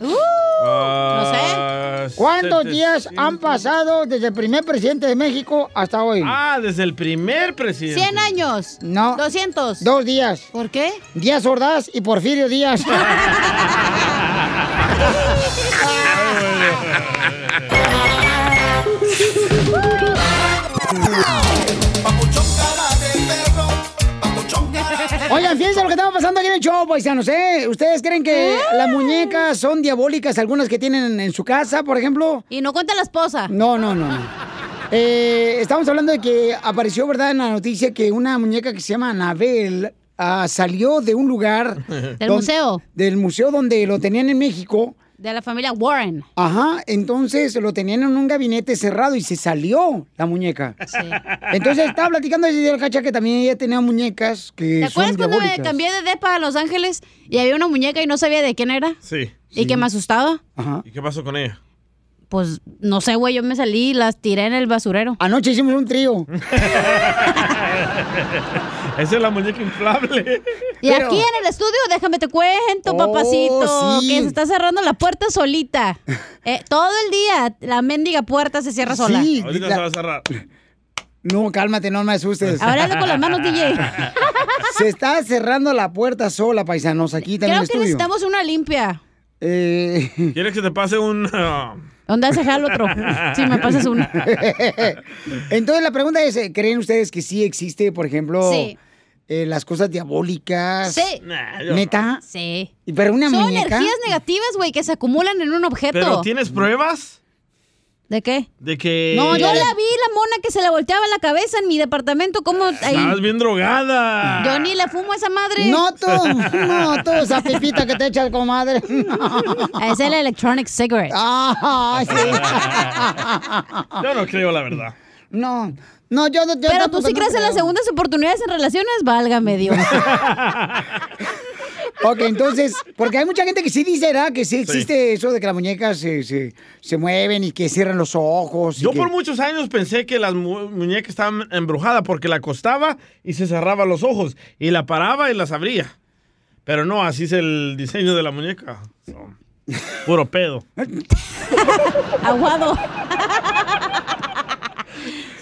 Speaker 2: Ah,
Speaker 1: ¿Cuántos días han pasado desde el primer presidente de México hasta hoy?
Speaker 2: Ah, desde el primer presidente.
Speaker 3: 100 años.
Speaker 1: No.
Speaker 3: 200.
Speaker 1: Dos días.
Speaker 3: ¿Por qué?
Speaker 1: Díaz Ordaz y Porfirio Díaz. Oigan, fíjense lo que estaba pasando aquí en el show, paisanos, ¿eh? ¿Ustedes creen que las muñecas son diabólicas, algunas que tienen en su casa, por ejemplo?
Speaker 3: Y no cuenta la esposa.
Speaker 1: No, no, no, no. Eh, estamos hablando de que apareció, ¿verdad?, en la noticia que una muñeca que se llama Anabel ah, salió de un lugar...
Speaker 3: Del museo.
Speaker 1: Del museo donde lo tenían en México.
Speaker 3: De la familia Warren.
Speaker 1: Ajá, entonces lo tenían en un gabinete cerrado y se salió la muñeca. Entonces estaba platicando desde el cacha que también ella tenía muñecas que
Speaker 3: ¿Te
Speaker 1: son
Speaker 3: acuerdas cuando me cambié de depa a Los Ángeles y había una muñeca y no sabía de quién era?
Speaker 2: Sí.
Speaker 3: ¿Y que me asustaba?
Speaker 1: Ajá.
Speaker 2: ¿Y qué pasó con ella?
Speaker 3: Pues no sé, güey, yo me salí y las tiré en el basurero.
Speaker 1: Anoche hicimos un trío.
Speaker 2: Esa es la muñeca inflable.
Speaker 3: Y aquí en el estudio, déjame te cuento,
Speaker 2: Oh,
Speaker 3: papacito,
Speaker 2: sí.
Speaker 3: que se está cerrando la puerta solita. Eh, todo el día la mendiga puerta se cierra sola.
Speaker 1: Sí,
Speaker 2: Ahorita
Speaker 1: la-
Speaker 2: se va a cerrar.
Speaker 1: No, cálmate, no me asustes.
Speaker 3: Ahora hazlo con las manos, DJ.
Speaker 1: Se está cerrando la puerta sola, paisanos, aquí también en
Speaker 3: Creo
Speaker 1: el
Speaker 3: que
Speaker 1: estudio.
Speaker 3: necesitamos una limpia.
Speaker 1: Eh...
Speaker 2: ¿Quieres que te pase un... ah,
Speaker 3: ¿Dónde hace el otro? Si me pasas una.
Speaker 1: Entonces la pregunta es, ¿creen ustedes que sí existe, por ejemplo,
Speaker 3: Sí.
Speaker 1: eh, las cosas diabólicas?
Speaker 3: Sí.
Speaker 1: ¿Neta?
Speaker 3: Sí.
Speaker 1: ¿Y ¿Pero una
Speaker 3: Son
Speaker 1: muñeca?
Speaker 3: energías negativas, güey, que se acumulan en un objeto.
Speaker 2: ¿Pero tienes pruebas?
Speaker 3: ¿De qué?
Speaker 2: De que...
Speaker 3: No, yo la vi, la mona que se le volteaba la cabeza en mi departamento. ¿Cómo? Ahí?
Speaker 2: Estabas bien drogada.
Speaker 3: Yo ni le fumo a esa madre.
Speaker 1: No tú, no tú, esa pipita que te echas, comadre.
Speaker 3: Es el electronic cigarette.
Speaker 1: Ah,
Speaker 2: Yo no creo la verdad.
Speaker 1: No, no, yo, yo
Speaker 3: Pero tú sí
Speaker 1: no
Speaker 3: crees en las segundas oportunidades en relaciones, válgame Dios.
Speaker 1: Ok, entonces, porque hay mucha gente que sí dice, ¿verdad? Que sí existe eso de que las muñecas se, se, se mueven y que cierran los ojos. y
Speaker 2: Yo
Speaker 1: que-
Speaker 2: por muchos años pensé que la mu- muñeca estaba embrujada porque la acostaba y se cerraba los ojos y la paraba y las abría. Pero no, así es el diseño de la muñeca. So, puro pedo.
Speaker 3: Aguado.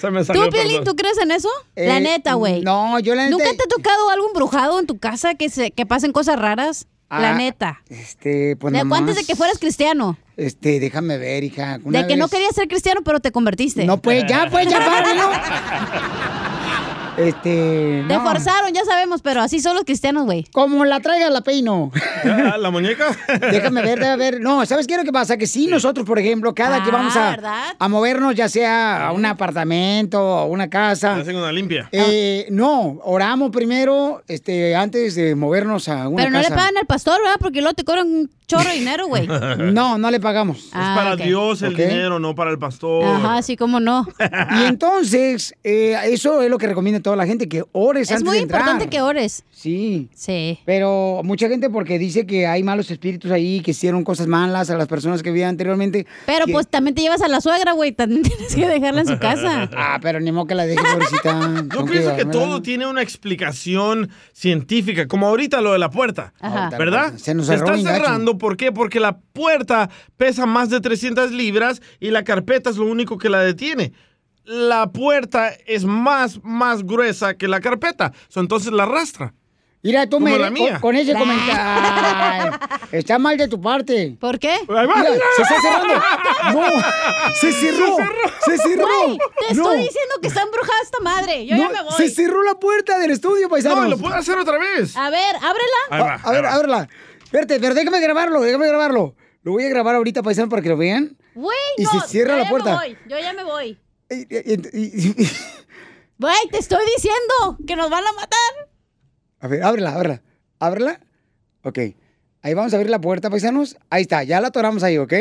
Speaker 2: Se me salió,
Speaker 3: ¿Tú, Piolín, tú crees en eso? la
Speaker 1: Eh,
Speaker 3: neta, güey.
Speaker 1: No, yo la neta...
Speaker 3: ¿Nunca te ha tocado algo embrujado en tu casa que, se, que pasen cosas raras? la
Speaker 1: Ah,
Speaker 3: neta.
Speaker 1: Este, pues
Speaker 3: De-
Speaker 1: nomás,
Speaker 3: antes de que fueras cristiano.
Speaker 1: Este, déjame ver, hija. una
Speaker 3: de que no querías ser cristiano, pero te convertiste.
Speaker 1: No, pues ya, pues ya, páralo. Este.
Speaker 3: Te
Speaker 1: no.
Speaker 3: forzaron, ya sabemos, pero así son los cristianos, güey.
Speaker 1: Como la traiga, la peino.
Speaker 2: ¿Ya, ¿La muñeca?
Speaker 1: Déjame ver, déjame ver. No, ¿sabes qué es lo que pasa? Que sí, nosotros, por ejemplo, cada que
Speaker 3: Ah,
Speaker 1: vamos a, a movernos, ya sea a un apartamento o una casa.
Speaker 2: Hacen una limpia.
Speaker 1: eh, no, oramos primero, este, antes de movernos a una
Speaker 3: Pero no
Speaker 1: casa.
Speaker 3: le pagan al pastor, ¿verdad? Porque luego te cobran un chorro de dinero, güey.
Speaker 1: No, no le pagamos.
Speaker 2: es para Dios el dinero, no para el pastor.
Speaker 3: Ajá, sí, cómo no.
Speaker 1: Y entonces, eh, eso es lo que recomienda toda la gente, que ores
Speaker 3: Es
Speaker 1: antes
Speaker 3: muy
Speaker 1: de entrar.
Speaker 3: importante que ores.
Speaker 1: Sí.
Speaker 3: Sí.
Speaker 1: Pero mucha gente porque dice que hay malos espíritus ahí, que hicieron cosas malas a las personas que vivían anteriormente.
Speaker 3: Pero
Speaker 1: que-
Speaker 3: pues también te llevas a la suegra, güey. También tienes que dejarla en su casa.
Speaker 1: Ah, pero ni modo que la deje, pobrecita.
Speaker 2: Yo pienso que todo tiene una explicación científica, como ahorita lo de la puerta,
Speaker 1: Ajá.
Speaker 2: ¿verdad?
Speaker 1: Se nos cerró
Speaker 2: está cerrando, ¿por qué? Porque la puerta pesa más de 300 libras y la carpeta es lo único que la detiene. La puerta es más, más gruesa que la carpeta, so, entonces la arrastra.
Speaker 1: Mira, tú
Speaker 2: Como
Speaker 1: me
Speaker 2: la
Speaker 1: con,
Speaker 2: mía.
Speaker 1: con ese comentario. Está mal de tu parte.
Speaker 3: ¿Por qué?
Speaker 1: Mira, se está cerrando. No, se cerró. Se cerró.
Speaker 3: Güey, te
Speaker 1: No.
Speaker 3: estoy diciendo que está embrujada esta madre. Yo ya me voy.
Speaker 1: Se cerró la puerta del estudio, paisanos.
Speaker 2: No, lo puedo hacer otra vez.
Speaker 3: A ver, ábrela.
Speaker 2: Ahí va,
Speaker 1: A, a ver,
Speaker 2: va.
Speaker 1: ábrela. Espérate, pero déjame grabarlo, déjame grabarlo. Lo voy a grabar ahorita, paisano, para que lo vean.
Speaker 3: Güey,
Speaker 1: Y
Speaker 3: no.
Speaker 1: se cierra
Speaker 3: yo
Speaker 1: la
Speaker 3: ya
Speaker 1: puerta.
Speaker 3: Me voy. Yo ya me voy. Güey, te estoy diciendo que nos van a matar.
Speaker 1: A ver, ábrela, ábrela. Ábrela. Ok. Ahí vamos a abrir la puerta, paisanos. Ahí está, ya la atoramos ahí, ¿ok?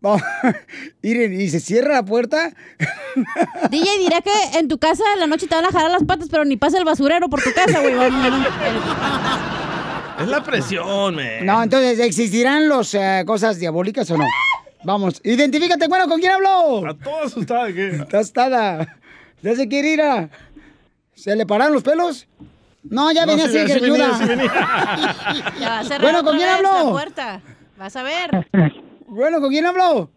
Speaker 1: Vamos. Miren, y se cierra la puerta.
Speaker 3: DJ dirá que en tu casa en la noche te van a jalar las patas, pero ni pasa el basurero por tu casa, güey.
Speaker 2: Es la presión, man.
Speaker 1: No, entonces, ¿existirán las cosas diabólicas o no? Vamos, identifícate, bueno, ¿con quién habló?
Speaker 2: A todo asustado, ¿qué?
Speaker 1: Está astada. Ya se quiere ir a... ¿Se le pararon los pelos? No, ya
Speaker 2: No,
Speaker 1: venía
Speaker 2: sí,
Speaker 1: así,
Speaker 2: sí
Speaker 1: que
Speaker 2: venía,
Speaker 1: ayuda.
Speaker 2: sí venía.
Speaker 3: Ya va a cerrar
Speaker 1: Bueno, ¿con quién habló?
Speaker 3: la puerta. Vas a ver.
Speaker 1: Bueno, ¿con quién habló?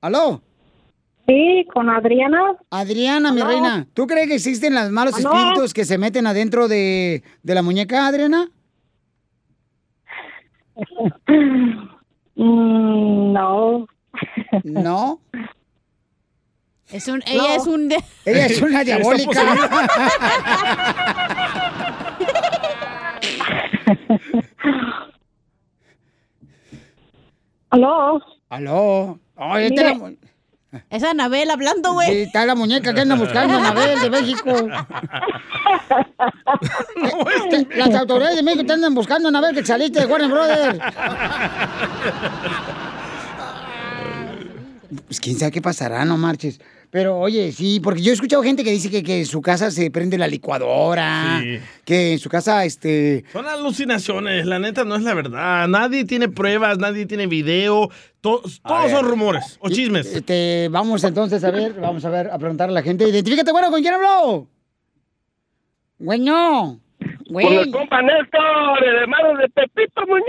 Speaker 1: ¿Aló?
Speaker 31: Sí, con Adriana.
Speaker 1: Adriana, mi reina, ¿tú crees que existen los malos
Speaker 31: Aló.
Speaker 1: espíritus que se meten adentro de, de la muñeca, Adriana?
Speaker 31: Mm, no.
Speaker 1: ¿No?
Speaker 3: Es un, ella es un... de-
Speaker 1: Ella es una diabólica.
Speaker 31: Aló.
Speaker 1: Aló. Es la
Speaker 3: Es Anabel hablando, güey.
Speaker 1: Sí, está la muñeca que anda buscando, Anabel, de México. Este, Las autoridades de México te andan buscando, Anabel, que saliste de Warner Brothers. Pues quién sabe qué pasará, no marches. Pero oye, sí, porque yo he escuchado gente que dice que, que en su casa se prende la licuadora,
Speaker 2: Sí.
Speaker 1: que en su casa, este...
Speaker 2: Son alucinaciones, la neta no es la verdad. Nadie tiene pruebas, nadie tiene video. to- todos
Speaker 1: ver.
Speaker 2: son rumores o chismes.
Speaker 1: Este, vamos entonces a ver, vamos a ver, a preguntarle a la gente. Identifícate, bueno, ¿con quién habló? Bueno.
Speaker 32: Con el compa Néstor, el hermano de Pepito Muñoz.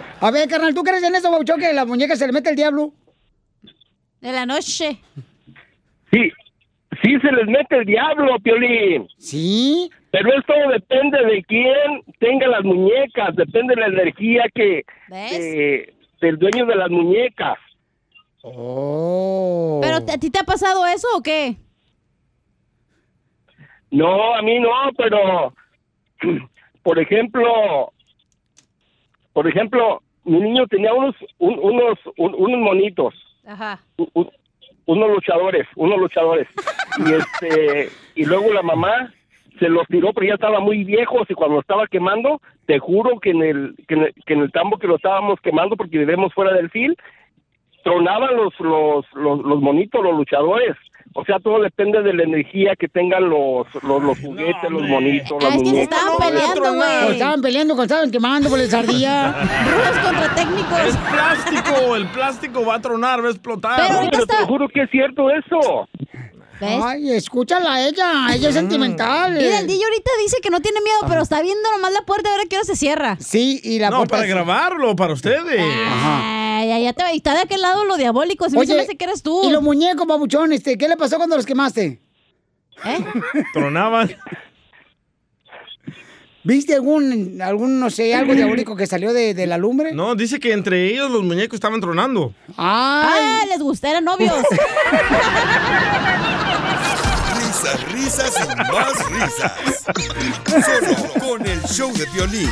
Speaker 1: A ver, carnal, ¿tú crees en eso, Bauchón, que la muñeca se le mete el diablo?
Speaker 3: De la noche.
Speaker 32: Sí, sí se les mete el diablo, Piolín.
Speaker 1: ¿Sí?
Speaker 32: Pero esto depende de quién tenga las muñecas, depende de la energía que que- del dueño de las muñecas.
Speaker 1: Oh.
Speaker 3: ¿Pero a ti te ha pasado eso o qué?
Speaker 32: No, a mí no, pero por ejemplo, por ejemplo, mi niño tenía unos un- unos un- unos monitos,
Speaker 3: Ajá.
Speaker 32: unos luchadores, unos luchadores. Y este y luego la mamá se los tiró, pero ya estaba muy viejos y cuando estaba quemando, te juro que en el que en el, que en el tambo que lo estábamos quemando porque vivimos fuera del fil, tronaban los los los, los monitos, los luchadores. O sea, todo depende de la energía que tengan los los, los juguetes, los monitos, las muñecas.
Speaker 1: Estaban peleando cuando estaban quemando por el ardilla.
Speaker 3: contra técnicos.
Speaker 2: Es plástico, el plástico va a tronar, va a explotar.
Speaker 32: No, pero te juro que es cierto eso.
Speaker 1: Ay, escúchala a ella, ella es sentimental.
Speaker 3: Mira, el DJ ahorita dice que no tiene miedo, pero está viendo nomás la puerta a ver a qué hora se cierra.
Speaker 1: Sí, y la
Speaker 2: no,
Speaker 1: puerta
Speaker 2: para
Speaker 1: es-
Speaker 2: grabarlo, para ustedes.
Speaker 3: Ay, ay, ya te y está de aquel lado lo diabólico. Se me
Speaker 1: Oye,
Speaker 3: hace que eres tú.
Speaker 1: Y los muñecos, babuchón, este, ¿qué le pasó cuando los quemaste?
Speaker 3: ¿Eh?
Speaker 2: Tronaban.
Speaker 1: ¿Viste algún, algún, no sé, algo diabólico que salió de, de la lumbre?
Speaker 2: No, dice que entre ellos los muñecos estaban tronando.
Speaker 3: Ah, les gusta, eran novios.
Speaker 6: Risas, risas y más risas. Solo con el show de violín.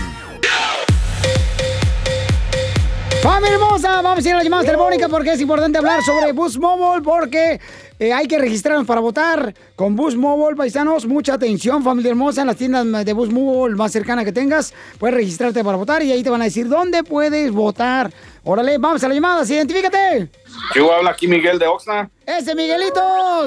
Speaker 1: Familia hermosa, vamos a ir a las llamadas telefónicas porque es importante hablar sobre Boost Mobile porque eh, hay que registrarnos para votar con Boost Mobile, paisanos. Mucha atención, familia hermosa, en las tiendas de Boost Mobile más cercana que tengas. Puedes registrarte para votar y ahí te van a decir dónde puedes votar. Órale, vamos a las llamadas, identifícate.
Speaker 31: Yo habla aquí Miguel de Oxnard,
Speaker 1: Ese Miguelito,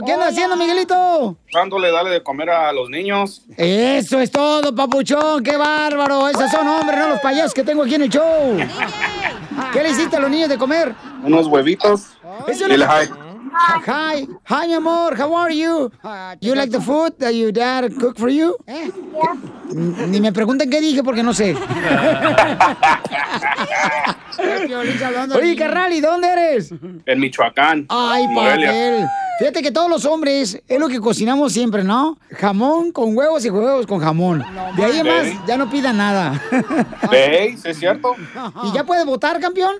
Speaker 1: ¿qué anda haciendo Miguelito?
Speaker 31: dándole darle de comer a los niños.
Speaker 1: Eso es todo, papuchón, qué bárbaro. Esos son hombres, no los payasos que tengo aquí en el show. ¿Qué le hiciste a los niños de comer?
Speaker 31: Unos huevitos.
Speaker 1: Eso
Speaker 31: Dile
Speaker 1: no-
Speaker 31: hi.
Speaker 1: Hi, mi amor, how are you? You like the food that your dad cook for you? N- Ni me pregunten qué dije porque no sé. Oye, carnal, ¿y dónde eres?
Speaker 31: En Michoacán.
Speaker 1: Ay, papel. Fíjate que todos los hombres es lo que cocinamos siempre, ¿no? Jamón con huevos y huevos con jamón. De ahí en más, ya no pida nada.
Speaker 31: ¿Veis? ¿Es cierto?
Speaker 1: ¿Y ya puedes votar, campeón?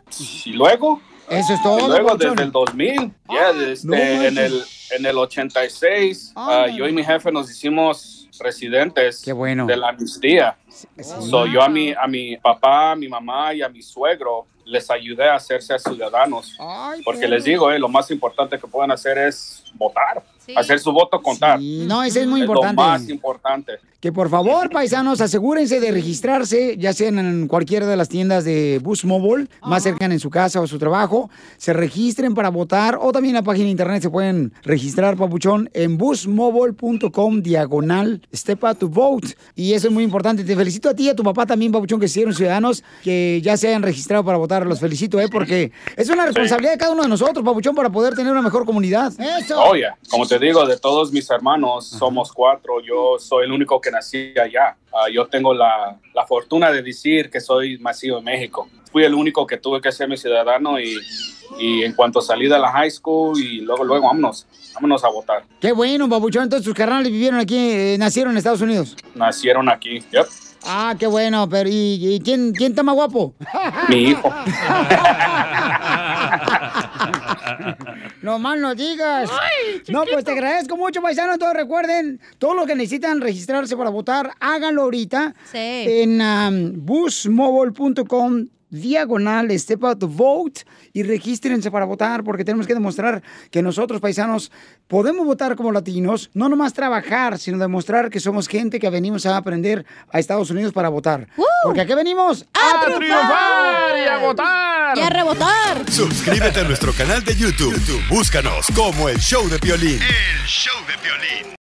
Speaker 31: Y luego.
Speaker 1: Eso es todo,
Speaker 31: Y luego desde el 2000, ya este,
Speaker 1: no
Speaker 31: en, el, en el 86, ah, yo y mi jefe nos hicimos residentes de la amnistía. So, yo a mi, a mi papá, a mi mamá y a mi suegro les ayudé a hacerse ciudadanos. Porque les digo, eh, lo más importante que pueden hacer es votar, hacer su voto contar.
Speaker 1: no, ese es muy
Speaker 31: Lo
Speaker 1: importante.
Speaker 31: más importante.
Speaker 1: Que por favor, paisanos, asegúrense de registrarse, ya sea en cualquiera de las tiendas de Bus Mobile, más cercana en su casa o su trabajo. Se registren para votar o también en la página de internet se pueden registrar, papuchón, en busmobile.com diagonal step out to vote. Y eso es muy importante. Te felicito a ti y a tu papá también, papuchón, que hicieron ciudadanos que ya se hayan registrado para votar. Los felicito, ¿eh? Porque es una responsabilidad de cada uno de nosotros, papuchón, para poder tener una mejor comunidad. Eso.
Speaker 31: Oye, como te digo, de todos mis hermanos, somos cuatro. Yo soy el único que nací allá. Ah, yo tengo la, la fortuna de decir que soy nacido en México. Fui el único que tuve que ser mi ciudadano y, y en cuanto salí de la high school y luego, luego, vámonos, vámonos a votar.
Speaker 1: Qué bueno, papuchón. Entonces tus carnales vivieron aquí, eh, nacieron en Estados Unidos.
Speaker 31: Nacieron aquí. Yep.
Speaker 1: Ah, qué bueno, pero ¿y, y quién, quién está más guapo?
Speaker 31: Mi hijo.
Speaker 1: No más no digas. no, pues te agradezco mucho, paisano. Todos recuerden, todos los que necesitan registrarse para votar, háganlo ahorita. En um, busmobile.com diagonal step out to vote y regístrense para votar porque tenemos que demostrar que nosotros paisanos podemos votar como latinos, no nomás trabajar, sino demostrar que somos gente que venimos a aprender a Estados Unidos para votar. Porque aquí venimos
Speaker 3: ¡A
Speaker 2: triunfar y a votar!
Speaker 3: ¡Y a rebotar!
Speaker 6: Suscríbete a nuestro canal de YouTube. YouTube, Búscanos como el show de violín.
Speaker 26: El show de violín.